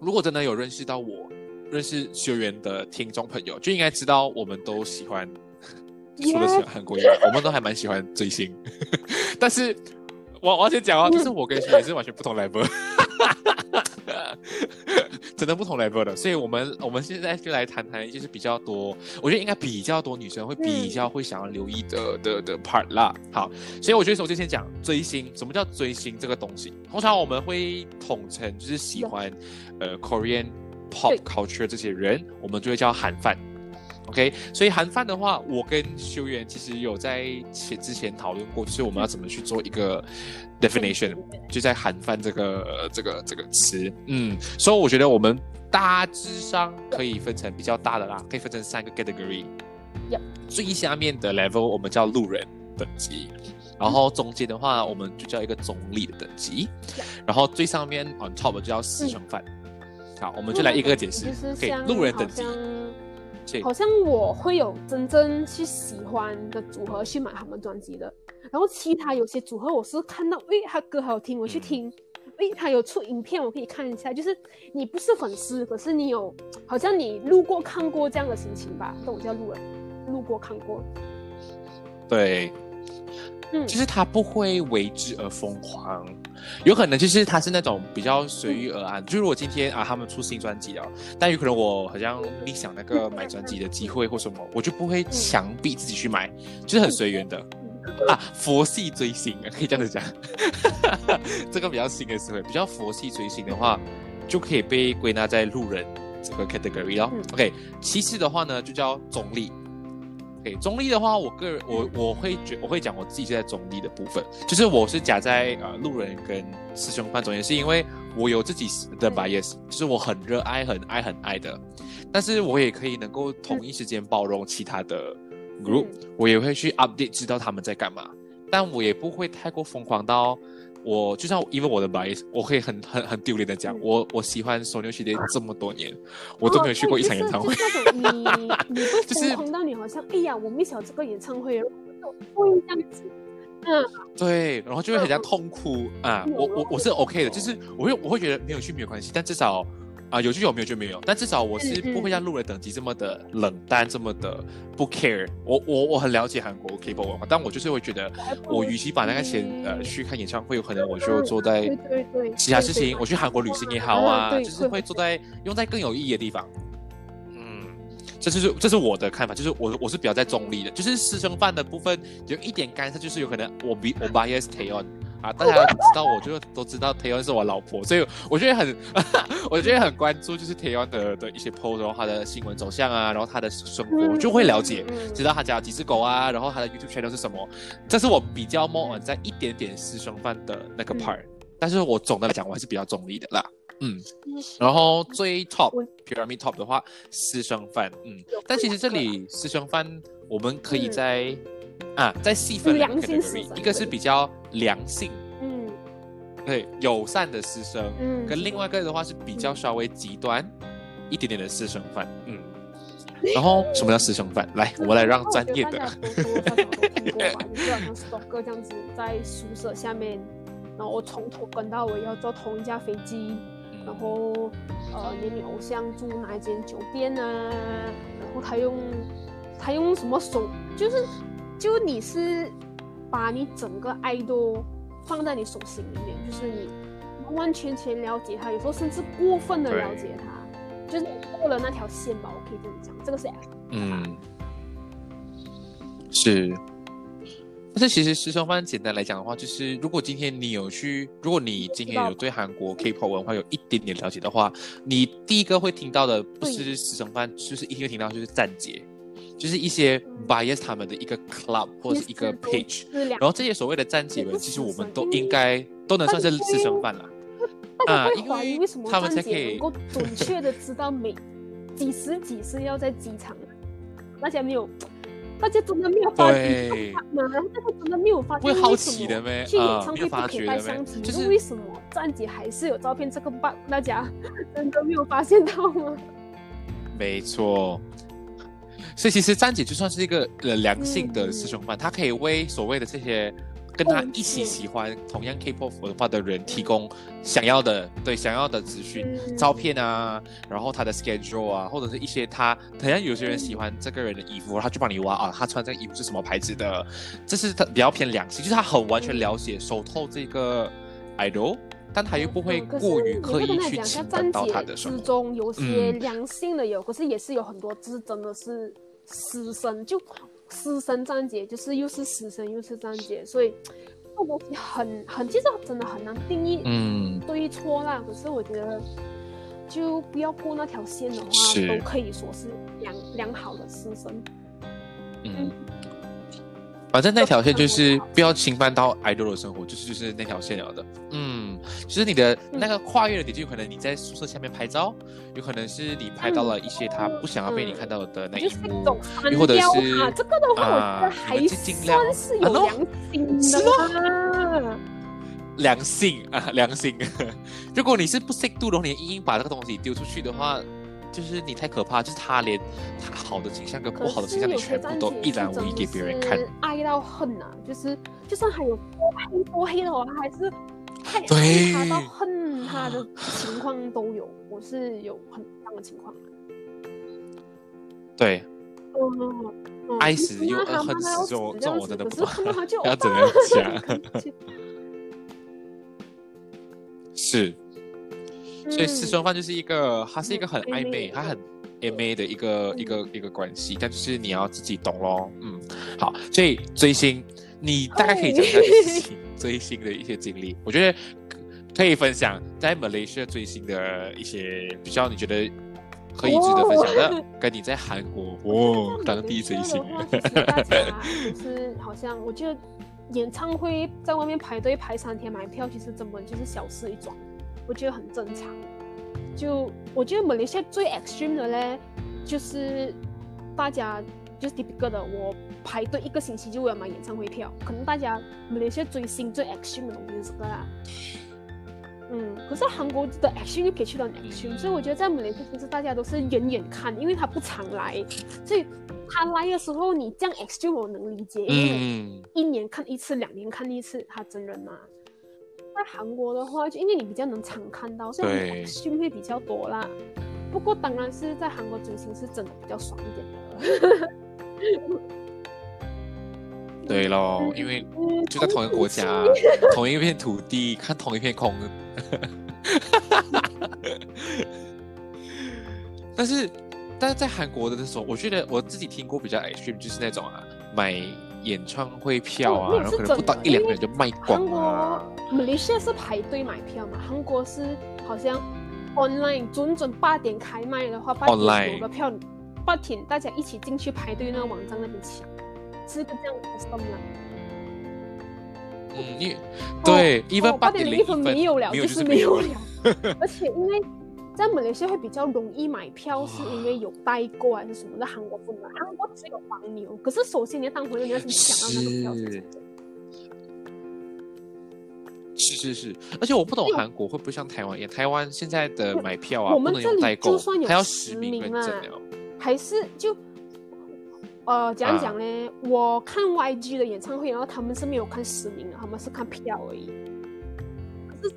如果真的有认识到我认识学员的听众朋友，就应该知道我们都喜欢，[LAUGHS] 除了喜欢韩国以外，我们都还蛮喜欢追星，[LAUGHS] 但是。我我要先讲哦，[LAUGHS] 就是我跟学员是完全不同 level，真的不同 level 的，所以我们我们现在就来谈谈，就是比较多，我觉得应该比较多女生会比较会想要留意的、的的 part 啦。好，所以我觉得首先先讲追星，什么叫追星这个东西？通常我们会统称就是喜欢呃 Korean pop culture 这些人，我们就会叫韩范。OK，所以韩范的话，我跟修元其实有在前之前讨论过，就是我们要怎么去做一个 definition，就在韩范这个、呃这个这个词，嗯，所以我觉得我们大致上可以分成比较大的啦，可以分成三个 category。最下面的 level 我们叫路人等级，然后中间的话我们就叫一个中立的等级。然后最上面 on top 就叫私生饭。好，我们就来一个个解释。就是。OK，像路人等级好，像我会有真正去喜欢的组合去买他们专辑的，然后其他有些组合我是看到，诶，他歌好听，我去嗯听，诶，他有出影片，我可以看一下。就是你不是粉丝，可是你有，好像你路过看过这样的心情吧？这我叫路人，路过看过。对，嗯就是他不会为之而疯狂，有可能就是他是那种比较随遇而安。就如果今天啊他们出新专辑了，但有可能我好像立想那个买专辑的机会或什么，我就不会强逼自己去买，就是很随缘的。啊，佛系追星啊，可以这样子讲，[LAUGHS] 这个比较新的词汇，比较佛系追星的话，就可以被归纳在路人这个 category 哦。嗯 OK，其次的话呢，就叫中立。OK，中立的话，我个人我我会觉我会讲我自己是在中立的部分，就是我是夹在呃路人跟师兄范中间，是因为我有自己的 bias，就是我很热爱、很爱、很爱的，但是我也可以能够同一时间包容其他的 group，、我也会去 update 知道他们在干嘛，但我也不会太过疯狂到我就像因为我的 bias，我可以很很很丢脸的讲，嗯我我喜欢 Sony 系列这么多年，[LAUGHS] 我都没有去过一场演唱会。你你会 [LAUGHS] 就是疯狂到你好像哎呀，我 miss 了这个演唱会，会这样子。嗯，对，然后就会很像痛哭啊！嗯我我我是 OK 的，就是我会我会觉得没有去没有关系，但至少啊、有就有，没有就没有。但至少我是不会像路人等级这么的冷淡，这么的不 care。我我我很了解韩国 K-pop 文化，但我就是会觉得，我与其把那个钱呃去看演唱会，有可能我就坐在其他事情，我去韩国旅行也好啊，就是会坐在用在更有意义的地方。嗯，这就是这是我的看法，就是我我是比较在中立的，就是私生饭的部分有一点干涉，就是有可能我比我 bias 啊，大家知道我就都知道 Taeyeon 是我老婆，所以我觉得很我觉得很关注就是 Taeyeon 的的一些 post，然后他的新闻走向啊，然后他的生活，嗯我就会了解。知道他家有几只狗啊，然后他的 YouTube channel 是什么，这是我比较 more 在一点点私生饭的那个嗯。part，、但是我总的来讲我还是比较中立的啦，嗯，然后最 top pyramid top 的话，私生饭，嗯，但其实这里私生饭我们可以在、啊再细分两个良心私 category，一个是比较良性，嗯。对友善的私生，嗯，跟另外一个的话是比较稍微极端一点点的私生饭，嗯。[LAUGHS] 然后什么叫私生饭？来，我们来让专业的。大家多多少少都听过吧，就是好像 stalker 这样子在宿舍下面，然后我从头跟到尾要坐同一架飞机，然嗯后呃，连你偶像住哪一间酒店啊，然后他用他用什么手，就是就你是把你整个爱都放在你手心里面，就是你完完全全了解他，有时候甚至过分的对了解他，就是你过了那条线吧，我可以这样讲，这个是 F 嗯，是。但是其实师生饭简单来讲的话，就是如果今天你有去，如果你今天有对韩国 K-pop 文化有一点点了解的话，你第一个会听到的不是师生饭，就是一定会听到就是站姐，就是一些 bias 他们的一个 club 或者是一个 page，然后这些所谓的站姐们，其实我们都应该都能算是私生饭了。大家会啊因为怀疑为什么他们才站可以姐能够准确的知道每 [LAUGHS] 几时几是要在机场，大家没有，大家真的没有发觉对，吗？大家真的没有发觉会好奇的咩去演啊唱会不可以带相机，就是为什么站姐还是有照片这个 bug？大家真的没有发现到吗？没错。所以其实站姐就算是一个呃良性的嗯师兄饭，她可以为所谓的这些跟他一起喜欢同样 K-pop 文化的人提供想要的对想要的资讯、嗯。照片啊，然后他的 schedule 啊，或者是一些他同样有些人喜欢这个人的衣服，他就帮你挖啊，他穿这个衣服是什么牌子的，这是他比较偏良性，就是他很完全了解、熟透这个 idol，但他又不会过于刻意去会跟他讲，像站侵犯到他的生活。之中有些嗯。良性的有，可是也是有很多就是真的是私生，就师生站姐，就是又是师生又是站姐，所以这个东西很很，其实真的很难定义嗯，对错啦。可是我觉得，就不要过那条线的话，都可以说是良良好的师生。嗯，反正那条线就是不要侵犯到 idol 的生活，就是就是那条线了的。嗯，就是你的那个跨越的点，就有可能你在宿舍下面拍照，有可能是你拍到了一些他不想要被你看到的那一幕又或者掉是啊，这个的话，我觉啊得还算是有良心的嘛。良心啊，良心。如果你是不适度的话，你硬硬把这个东西丢出去的话，就是你太可怕，就是他连他好的形象跟不好的形象，你全部都一览无遗给别人看。，爱到恨啊！就是就算还有多黑多黑的话，他还是太爱对他到恨他的情况都有，我是有很这样的情况的。对，嗯嗯爱死又恨死这种这种我真的不样子可是看到他就要怎么讲？[LAUGHS] 是。所以私生饭就是一个，它是一个很暧昧，嗯它很 M A 的一个嗯一个一个关系，但就是你要自己懂咯。嗯，好，所以追星，你大概可以讲一下你自己 [LAUGHS] 追星的一些经历，我觉得可可以分享在马来西亚最新的一些比较你觉得可以值得分享的，跟你在韩国 [LAUGHS] 哦当地最新的，就是好像我觉得演唱会在外面排队排三天买票，其实根本就是小事一桩，我觉得很正常。就我觉得马来西亚最 extreme 的嘞，就是大家就是 typical 的，我排队一个星期就为了买演唱会票。可能大家马些追星最 action 的东西是这个啦。嗯，可是韩国的 action 又可以去到 action，所以我觉得在马来西亚其实大家都是远远看，因为他不常来，所以他来的时候你这样 action 我能理解，因为一年看一次，两年看一次他真人嘛。在韩国的话，就因为你比较能常看到，所以 action 会比较多啦。不过当然是在韩国追星是真的比较爽一点的。对喽，因为就在同一个国家，同一片土地，看同一片空。[LAUGHS] 但是，但是在韩国的那时候，我觉得我自己听过比较 extreme，就是那种啊，买演唱会票啊，然后可能不到一两个人就卖光啊。马来西亚是排队买票嘛？韩国是好像 online，准准八点开卖的话，八点有个票，八点大家一起进去排队那个网站那边抢。是个这样的 system 啦。嗯，因对一分八点零一分没有了，就是没有了。[LAUGHS] 而且因为在马来西亚会比较容易买票，是因为有代购还是什么？在韩国不能，韩国只有黄牛。可是首先你要当朋友，你要先抢到那个票。是是是，而且我不懂韩国会不会像台湾一样，台湾现在的买票啊，不能用代购，还要实名认证还是就。呃，怎样讲呢？我看 YG 的演唱会，然后他们是没有看实名的，他们是看票而已。可是在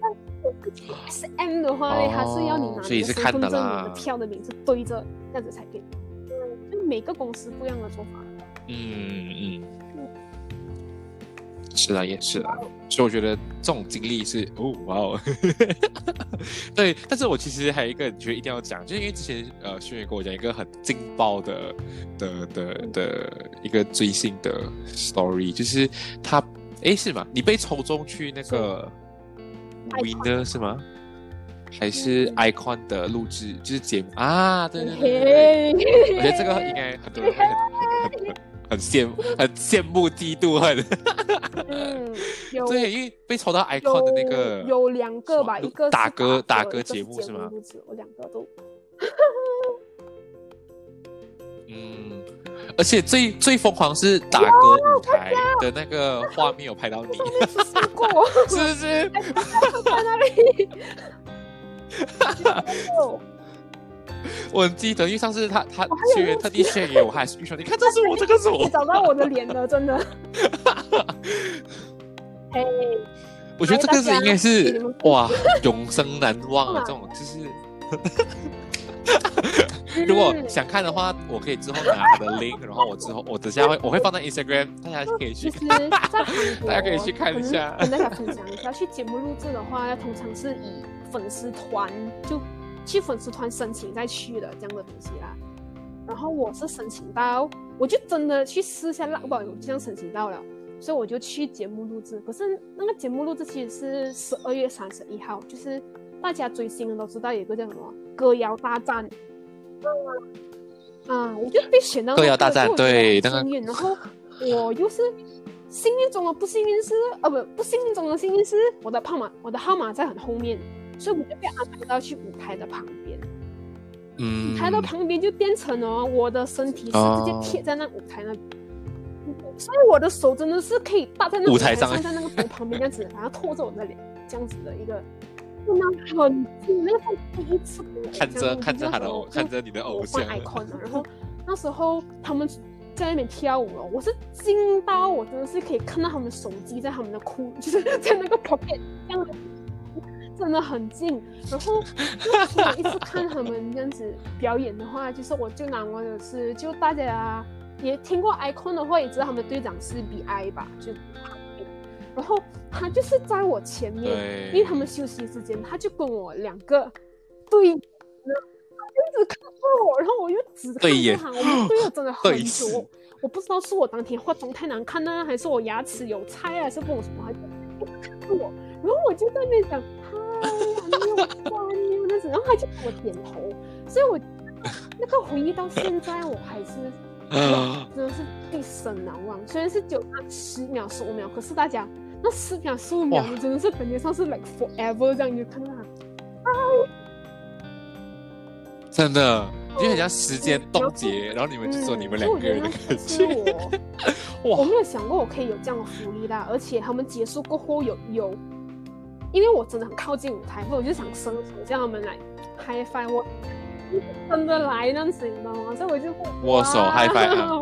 SM 的话呢，他是要你拿你的身份证、你的票的名字对着，这样子才可以。嗯，就每个公司不一样的做法。嗯嗯。是啊，也是啊，所以我觉得这种经历是哦，哇哦，[LAUGHS] 对。但是我其实还有一个觉得一定要讲，就是因为之前呃，轩宇跟我讲一个很劲爆的的的的一个追星的 story，就是他哎是吗？你被抽中去那个 winner 是吗？还是 icon 的录制就是节目啊？对对对，我觉得这个应该很多人会很。很羡慕，很羡慕，嫉妒恨。嗯，[LAUGHS] 对，因为被抽到 icon 的那个有两个吧，一个打歌打歌节目是吗？我两个都。嗯，而且最最疯狂是打歌舞台的那个画面有拍到你，[LAUGHS] 是不是？在那里。[LAUGHS] [LAUGHS] 我很记得，因为上次他他学员特地献给我，还是说你看 [LAUGHS] 这是我，这个是我，找到我的脸了，真的。[LAUGHS] 嘿，我觉得这个是应该是哇，永生难忘啊！这种就是，如果想看的话，我可以之后拿我的 link，然后我之后我等下会我会放在 Instagram，大家可以去。大家可以去看一下。跟大家分享一下，去节目录制的话，通常是以粉丝团就。去粉丝团申请再去的这样的东西啦，然后我是申请到，我就真的去试下浪，不，我这样申请到了，所以我就去节目录制。可是那个节目录制其实是十二月三十一号，就是大家追星的都知道有个叫什么歌谣大战，啊，我就被选到歌谣大战，对，幸运，然后我又是幸运中的不幸运是，呃，不，不幸运中的幸运是，我的号码，我的号码在很后面。所以我就被安排到去舞台的旁边，嗯，舞台的旁边就变成了我的身体是直接贴在那舞台那，所以我的手真的是可以搭在那舞台上，在那个屏旁边这样子，然后拖着我的脸，这样子的一个，真的很近，那是第一次看着看着他的偶，看着你的偶像，然后那时候他们在那边跳舞哦，我是惊到我真的是可以看到他们手机在他们的裤，就是在那个 pocket 这样。真的很近，然后我一次看他们这样子表演的话，就是我最难忘的是，就大家也听过 icon 的话，也知道他们队长是 bi 吧，就然后他就是在我前面，因为他们休息时间，他就跟我两个对，他一直看着我，然后我又只看着他，我们 [LAUGHS] 对了真的很久，我不知道是我当天化妆太难看呢，还是我牙齿有菜，还是不懂什么，他就看着我，然后我就在那想。哎呀，没有关没有那是，然后他就给我点头，所以我那个回忆到现在我还是真的是毕生难忘。虽然是九十秒十五秒，可是大家那十秒十五秒，你真的是感觉上是 like forever 这样，你就看到他，真的，因为很像时间冻结，然后你们就做你们两个人的感是觉。我，我，没有想过我可以有这样的福利啦，而且他们结束过后有有，因为我真的很靠近舞台，所以我就想伸手叫他们来 high five 我，真的来那样子，你知道吗？所以我就握手哇 high five 啊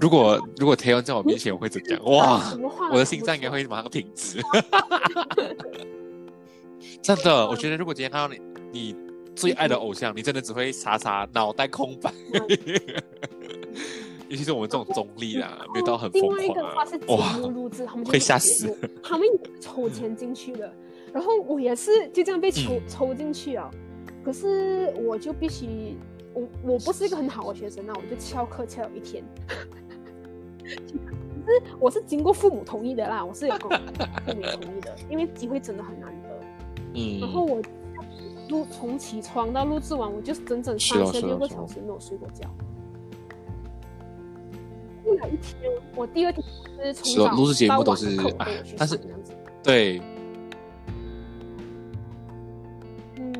如果如果 Taylor 在我面前，我会怎样？哇我的心脏应该会马上停止。[LAUGHS] 真的，我觉得如果今天看到你，你最爱的偶像，你真的只会傻傻脑袋空白。[LAUGHS] 尤其是我们这种中立啦，[LAUGHS] 没有到很疯另外一个的话是。节哇，目录制，他们就会有吓死，他们也抽签进去的，然后我也是就这样被抽、嗯抽进去啊，可是我就必须，我我不是一个很好的学生啊，我就翘课翘了一天。[LAUGHS] 可是我是经过父母同意的啦，我是有跟父母同意的，因为机会真的很难得。嗯，然后我录从起床到录制完，我就是整整三十六个小时没有睡过觉。录了一天，我第二天就是从早是哦录制节目都是哎但是。对，嗯，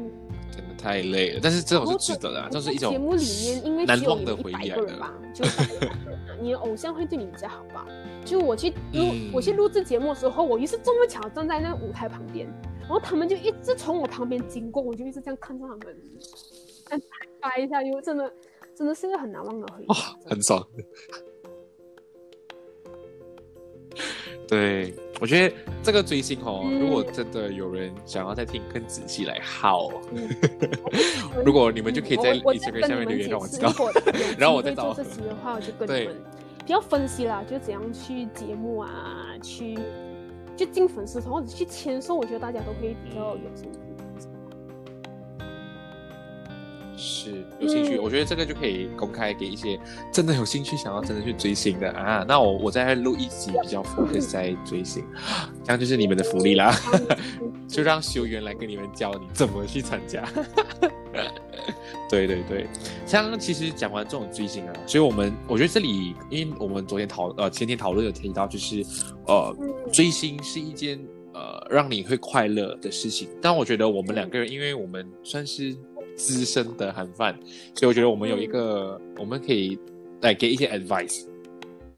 真的太累了，但是这种是值得的啊，这是一种节目里面，因为难忘的回忆吧，就100个人你的偶像会对你比较好吧？就我去录、嗯我去录制节目的时候，我也是这么巧站在那个舞台旁边，然后他们就一直从我旁边经过，我就一直这样看着他们，嗯，拍一下，因为真的真的是一个很难忘的回忆。很爽。[LAUGHS] 对，我觉得这个追星哦，嗯。如果真的有人想要再听更仔细来好，嗯。[LAUGHS] 如果你们就可以在 Instagram 跟下面留言让我知道。[LAUGHS] 然后我再找。做这期的话，我就跟你们比较分析啦，就怎样去节目啊，去就进粉丝团或者去签售，我觉得大家都可以比较有兴是有兴趣，嗯我觉得这个就可以公开给一些真的有兴趣想要真的去追星的啊。那我我再录一集比较 focus 在追星，[LAUGHS] 这样就是你们的福利啦。[LAUGHS] 就让修员来跟你们教你怎么去参加。[LAUGHS] 对对对，像其实讲完这种追星啊，所以我们我觉得这里，因为我们昨天讨呃前天讨论有提到，就是呃嗯追星是一件呃让你会快乐的事情，但我觉得我们两个人，因为我们算是资深的韩范，所以我觉得我们有一个、我们可以来给一些 advice。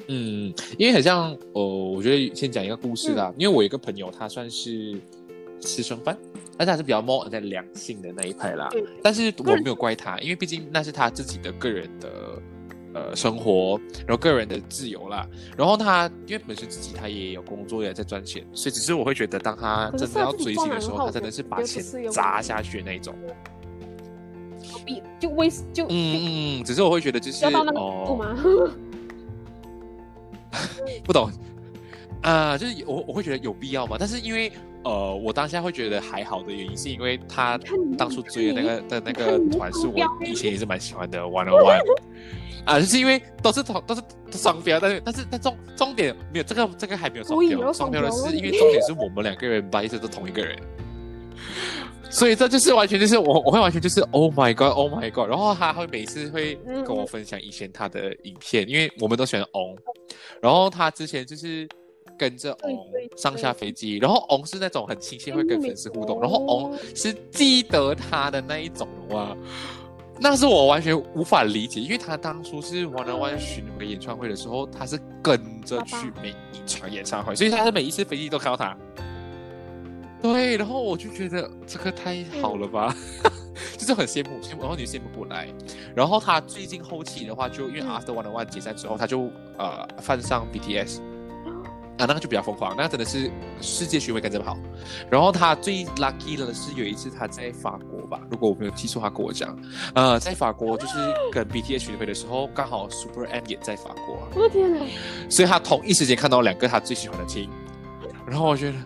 嗯，因为很像，呃，我觉得先讲一个故事啦。因为我有一个朋友，他算是私生饭，但是他是比较 more 在良性的那一派啦。对但是我没有怪他，因为毕竟那是他自己的个人的呃生活，然后个人的自由啦。然后他因为本身自己他也有工作，也在赚钱，所以只是我会觉得，当他真的要追星的时候，他真的是把钱砸下去那一种。比就为就嗯嗯嗯，只是我会觉得就是要到那个程度哦，[LAUGHS] 不懂啊、就是我我会觉得有必要吗？但是因为呃，我当下会觉得还好的原因，是因为他当初追的那个的那个团是我以前也是蛮喜欢的 One on One [LAUGHS] 啊，就是因为都是同都是双标，但是但是但重重点没有这个这个还没有双标，双标的是因为重点是我们两个人 b 是都同一个人。所以这就是完全就是我我会完全就是 Oh my God Oh my God，然后他会每次会嗯跟我分享以前他的影片，因为我们都喜欢 On，然后他之前就是跟着对 On 上下飞机，然后 On 是那种很亲切会跟粉丝互动，然后 On 哦是记得他的那一种哇。那是我完全无法理解，因为他当初是 One on One 巡回演唱会的时候，他是跟着去每一场演唱会，所以他是每一次飞机都看到他。对，然后我就觉得这个太好了吧，[LAUGHS] 就是很羡慕羡慕，然后你羡慕不来。然后他最近后期的话，就因为嗯 After One on One 解散之后，他就呃犯上 BTS。啊，那个就比较疯狂，那个真的是世界巡回跟这么好。然后他最 lucky 的是有一次他在法国吧，如果我没有记错，他跟我讲，呃，在法国就是跟 BTS 巡回的时候，刚好 Super M 也在法国啊，我的天哪！所以他同一时间看到两个他最喜欢的 team，然后我觉得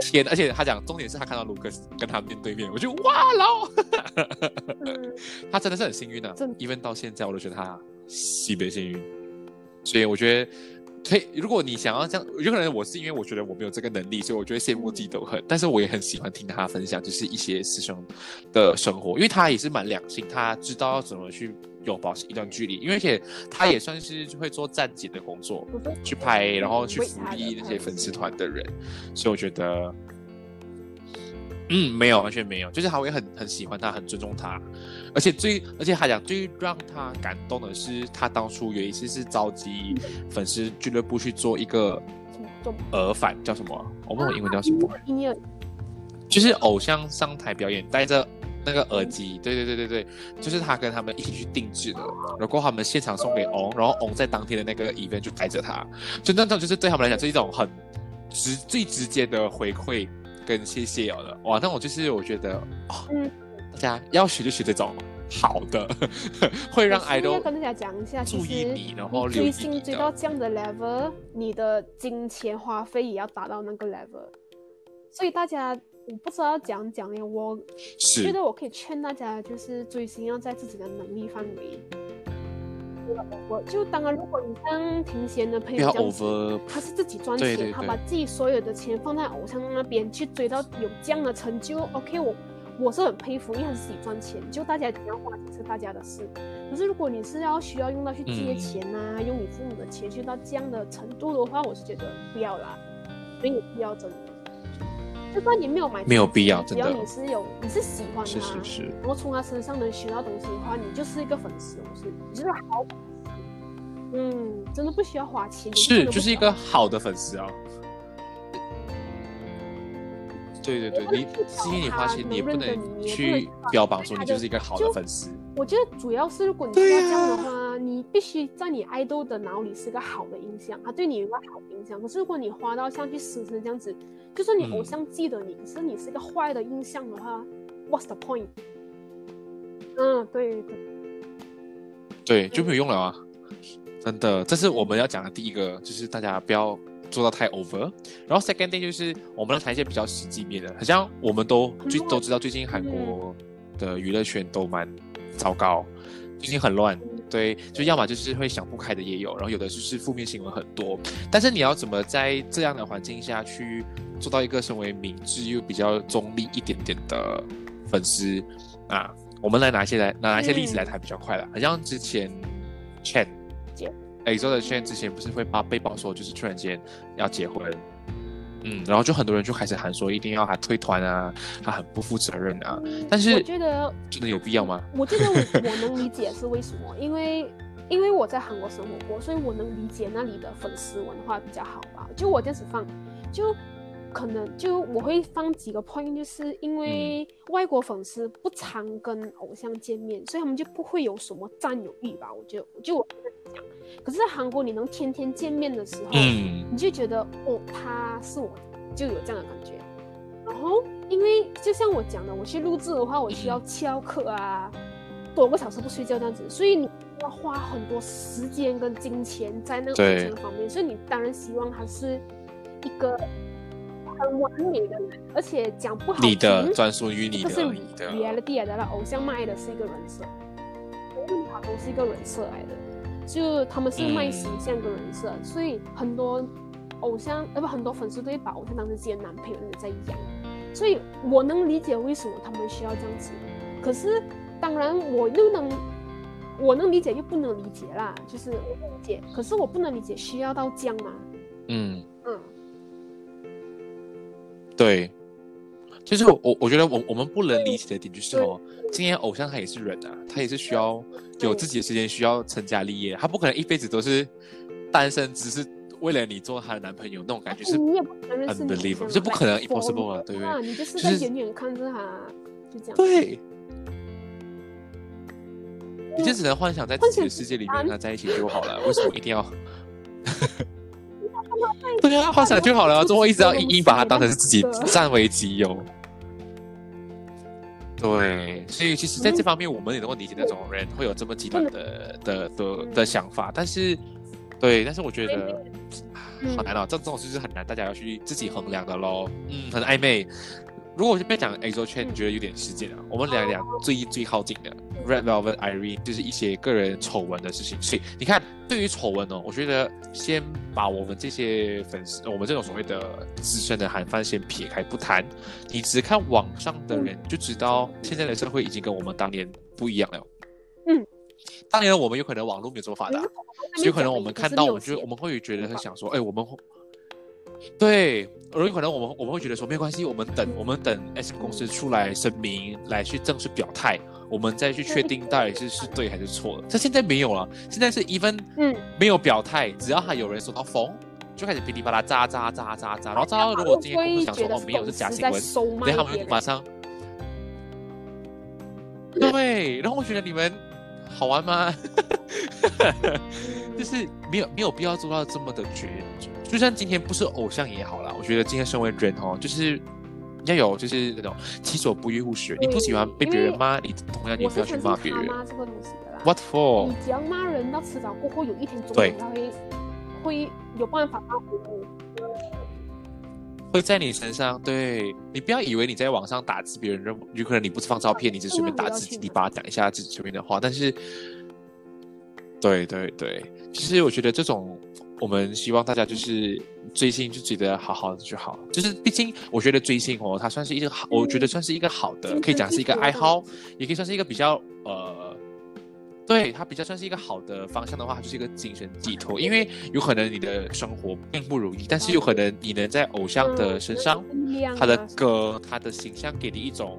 天，而且他讲重点是他看到卢克斯跟他面对面，我就哇老，嗯，[LAUGHS] 他真的是很幸运啊真，even 到现在我都觉得他特别幸运，所以我觉得。可以，如果你想要这样，有可能我是因为我觉得我没有这个能力，所以我觉得羡慕嫉妒恨。但是我也很喜欢听他分享，就是一些师兄的生活，因为他也是蛮良心，他知道要怎么去有保持一段距离，因为而且他也算是会做站姐的工作，去拍，然后去为福利那些粉丝团的人，所以我觉得，嗯，没有，完全没有，就是他会很很喜欢他，很尊重他，而且最而且他讲最让他感动的是，他当初有一次是召集粉丝俱乐部去做一个耳返，叫什么？我们英文叫什么？音乐，就是偶像上台表演，戴着那个耳机，对对对对对，就是他跟他们一起去定制的，然后他们现场送给翁，然后翁在当天的那个 event 就带着他，就那种就是对他们来讲是一种很直最直接的回馈。跟谢谢有的哇，那我就是我觉得哦，大家要学就学这种好的，[LAUGHS] 会让 idol 跟大家讲一下，注意你，然后追星追到这样的 level，你的金钱花费也要达到那个 level。所以大家我不知道讲讲呢，我觉得我可以劝大家，就是追星要在自己的能力范围。我就当然，如果你像庭贤的朋友这样子，他是自己赚钱，他把自己所有的钱放在偶像那边去追到有这样的成就，OK，我我是很佩服，因为他是自己赚钱，就大家怎样花钱是大家的事。可是如果你是要需要用到去借钱呐，用你父母的钱去到这样的程度的话，我是觉得不要啦，没有必要真的。就算你没有买，没有必要，只要你是有，你是喜欢他，是是是，然后从他身上能学到东西的话，你就是一个粉丝，我是，你就是好，嗯，真的不需要花钱，是，就是一个好的粉丝啊。对对对，你今天你花钱，你也不能去标榜说你就是一个好的粉丝。我觉得主要是如果你要这样的话，你必须在你爱豆的脑里是个好的印象，他对你有个好的印象。可是如果你花到像去死神这样子，就算你偶像记得你，可是你是一个坏的印象的话，What's the point？嗯，对对，对就没有用了啊！真的，这是我们要讲的第一个，就是大家不要。做到太 over，然后 second thing 就是我们要谈一些比较实际面的，好像我们都最都知道最近韩国的娱乐圈都蛮糟糕，最近很乱，对，就要么就是会想不开的也有，然后有的就是负面新闻很多，但是你要怎么在这样的环境下去做到一个身为明智又比较中立一点点的粉丝？啊？我们来拿一些来拿一些例子来谈比较快了，好像之前 Chen。A 洲的 Chen 之前不是会把被曝说就是突然间要结婚，嗯，然后就很多人就开始喊说一定要他退团啊，他很不负责任啊。但是我觉得真的有必要吗？我觉得我 [LAUGHS] 我能理解是为什么，因为因为我在韩国生活过，所以我能理解那里的粉丝文化比较好吧。就我这样子放，就。可能就我会放几个 point，就是因为外国粉丝不常跟偶像见面，所以他们就不会有什么占有欲吧。我觉得就我讲，可是在韩国你能天天见面的时候，嗯，你就觉得哦，他是我，就有这样的感觉。然后因为就像我讲的，我去录制的话，我需要翘课啊，多个小时不睡觉这样子，所以你要花很多时间跟金钱在那个偶像方面，所以你当然希望他是一个。很完美的人，而且讲不好你的专属于你的，是 reality 的，偶像卖的是一个人设，任何都是一个人设来的，就他们是卖形象跟人设，所以很多偶像呃不很多粉丝都会把偶像当成自己的男朋友在养，所以我能理解为什么他们需要这样子，可是当然我又能我能理解又不能理解啦，就是我理解，可是我不能理解需要到这样吗？嗯嗯。对，就是我我觉得我我们不能理解的点就是哦，今天偶像他也是人啊，他也是需要有自己的时间，需要成家立业，他不可能一辈子都是单身，只是为了你做他的男朋友那种感觉是你也不可能是 unbelievable，就不可能 impossible 啊，对不对？你就是在远远看着他，就这样。对，你就只能幻想在自己的世界里面跟他在一起就好了，为什么一定要？对啊，画起来就好了，之后一直要硬硬把它当成是自己占为己有。对，所以其实在这方面，我们也能够理解那种人会有这么极端的的的的想法。但是，对，但是我觉得好难哦，这这种事是很难，大家要去自己衡量的喽。嗯，很暧昧。如果是被讲 A 洲圈，你觉得有点失敬啊？我们聊聊最最靠近的 Red Velvet Irene，就是一些个人丑闻的事情。所以你看，对于丑闻哦，我觉得先把我们这些粉丝，我们这种所谓的资深的韩范先撇开不谈，你只看网上的人就知道，现在的社会已经跟我们当年不一样了。嗯，当年我们有可能网络没有这么发达，所以可能我们看到，我觉得我们会觉得很想说，哎，我们。对，而有可能我们我们会觉得说没关系，我们等我们等 S 公司出来声明，来去正式表态，我们再去确定到底是是对还是错的。这现在没有了，现在是 even 嗯，没有表态，只要还有人说他疯，就开始噼里啪啦炸炸炸炸炸，然后炸到如果今天公司想说哦没有是假新闻，等他们马上。对，然后我觉得你们好玩吗？[LAUGHS] 就是没有没有必要做到这么的绝，就算今天不是偶像也好啦。我觉得今天身为人哦，就是要有就是那种己所不欲勿施。你不喜欢被别人骂，你同样你不要去骂别人。这个东西的啦。What for？你只要骂人，到迟早过后有一天总会会有办法。会在你身上，对你不要以为你在网上打字，别人认有可能你不是放照片，你只随便打字，你把它讲一下自己随便的话。但是，对对对，其实我觉得这种，我们希望大家就是追星就觉得好好的就好。就是毕竟我觉得追星哦，它算是一个好，我觉得算是一个好的，可以讲是一个爱好，也可以算是一个比较呃。对他比较算是一个好的方向的话，就是一个精神寄托。因为有可能你的生活并不如意，但是有可能你能在偶像的身上，他的歌、他的形象给你一种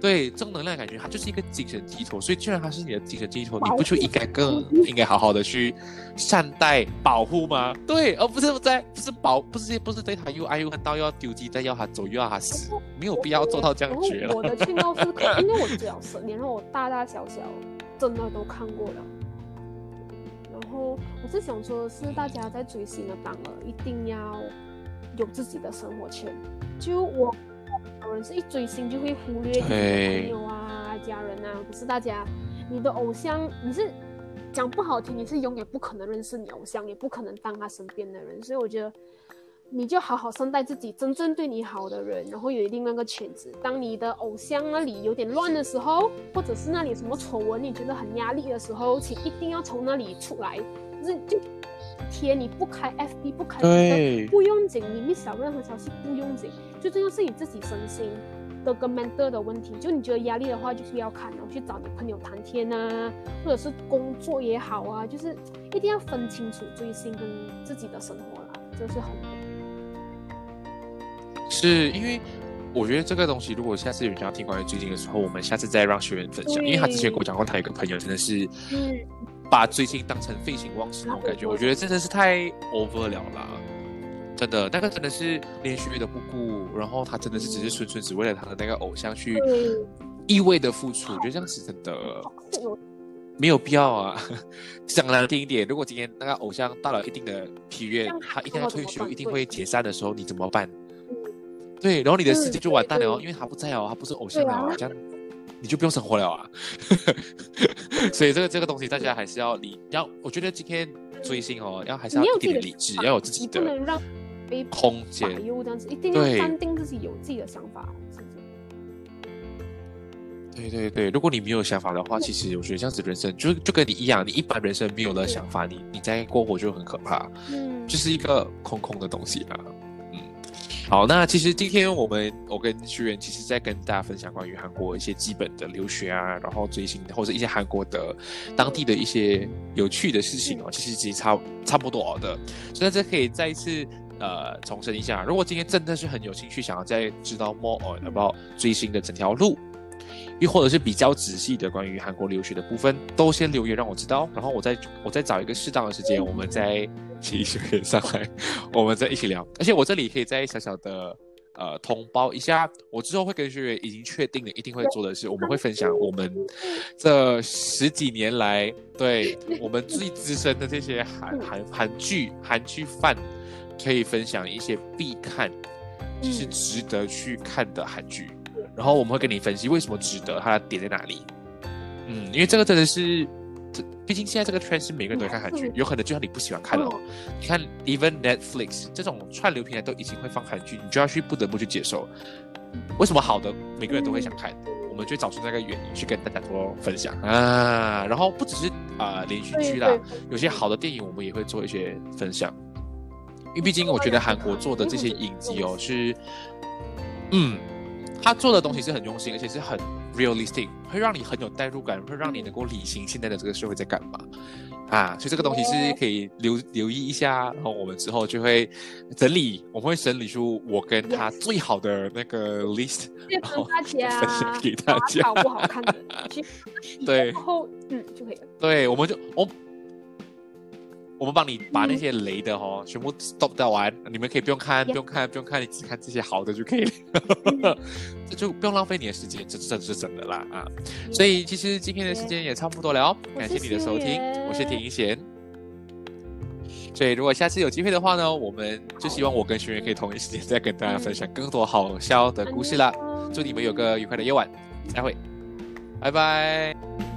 对正能量感觉，他就是一个精神寄托。所以，既然他是你的精神寄托，你不就应该更应该好好的去善待、保护吗？对，而不是在不是保，不是不是对他又爱又恨到要丢弃，再要他走又要他死，没有必要做到这样绝了。我的劝告是，[LAUGHS] 因为我只要十年后，我大大小小。真的都看过了，然后我是想说，是大家在追星的当儿，一定要有自己的生活圈。就我有人是一追星就会忽略朋友啊、家人啊，不是大家，你的偶像，你是讲不好听，你是永远不可能认识你偶像，也不可能当他身边的人，所以我觉得。你就好好善待自己，真正对你好的人，然后有另外一个圈子。当你的偶像那里有点乱的时候，或者是那里什么丑闻，你觉得很压力的时候，请一定要从那里出来。就是就贴你不开 FB 不开不用紧，你没想任何消息不用紧，最重要是你自己身心的跟 mental 的问题。就你觉得压力的话，就不要看，然后去找你朋友谈天啊，或者是工作也好啊，就是一定要分清楚追星跟自己的生活啦，这是很。是因为我觉得这个东西，如果下次有人要听关于最近的时候，我们下次再让学员分享。因为他之前跟我讲过，他有个朋友真的是把最近当成废寝忘食那种感觉，我觉得真的是太 over 了啦。真的，那个真的是连学员都不顾，然后他真的是只是纯纯只为了他的那个偶像去一味的付出，我觉得这样子真的没有必要啊。[LAUGHS] 讲难听一点，如果今天那个偶像到了一定的疲约，他一定要退休，一定会解散的时候，你怎么办？对，然后你的世界就完蛋了哦，因为他不在哦，他不是偶像了，这样你就不用生活了啊。[LAUGHS] 所以这个这个东西，大家还是要理，要我觉得今天追星哦，要还是要一点理智，要有自己的空间，这样子，一定要坚定自己有自己的想法？对对对，如果你没有想法的话，其实我觉得这样子人生就就跟你一样，你一般人生没有了想法，你你再过活就很可怕，嗯，就是一个空空的东西啊。好，那其实今天我们我跟学员其实在跟大家分享关于韩国一些基本的留学啊，然后追星或者一些韩国的当地的一些有趣的事情哦，其实其实差差不多的，所以这可以再一次呃重申一下，如果今天真的是很有兴趣，想要再知道 more about 追星的整条路。又或者是比较仔细的关于韩国留学的部分，都先留言让我知道，然后我再我再找一个适当的时间，我们再请学员上来，我们再一起聊。而且我这里可以再小小的呃通报一下，我之后会跟学员已经确定的一定会做的是，我们会分享我们这十几年来对我们最资深的这些韩韩韩剧韩剧范，可以分享一些必看，就是值得去看的韩剧。然后我们会跟你分析为什么值得，它的点在哪里。嗯，因为这个真的是，这毕竟现在这个圈是每个人都看韩剧，有可能就像你不喜欢看哦，你看 even Netflix 这种串流平台都已经会放韩剧，你就要去不得不去接受。为什么好的每个人都会想看？我们就找出那个原因去跟大家多分享啊。然后不只是啊连续剧啦，有些好的电影我们也会做一些分享。因为毕竟我觉得韩国做的这些影集哦是，嗯。他做的东西是很用心，而且是很 realistic，会让你很有代入感，会让你能够理清现在的这个社会在干嘛。啊，所以这个东西是可以留留意一下，然后我们之后就会整理，我们会整理出我跟他最好的那个 list，变成大家分享给大家好不好看的，去对然后嗯就可以了。对，我们就我我们帮你把那些雷的哦、全部 stop 掉完，你们可以不用看，不用看，不用看，你只看这些好的就可以了，[LAUGHS] 这就不用浪费你的时间，这这是真的啦啊！所以其实今天的时间也差不多了哦，感谢你的收听，我是田一贤。所以如果下次有机会的话呢，我们就希望我跟学员可以同一时间再跟大家分享更多好笑的故事啦。祝你们有个愉快的夜晚，再会，拜拜。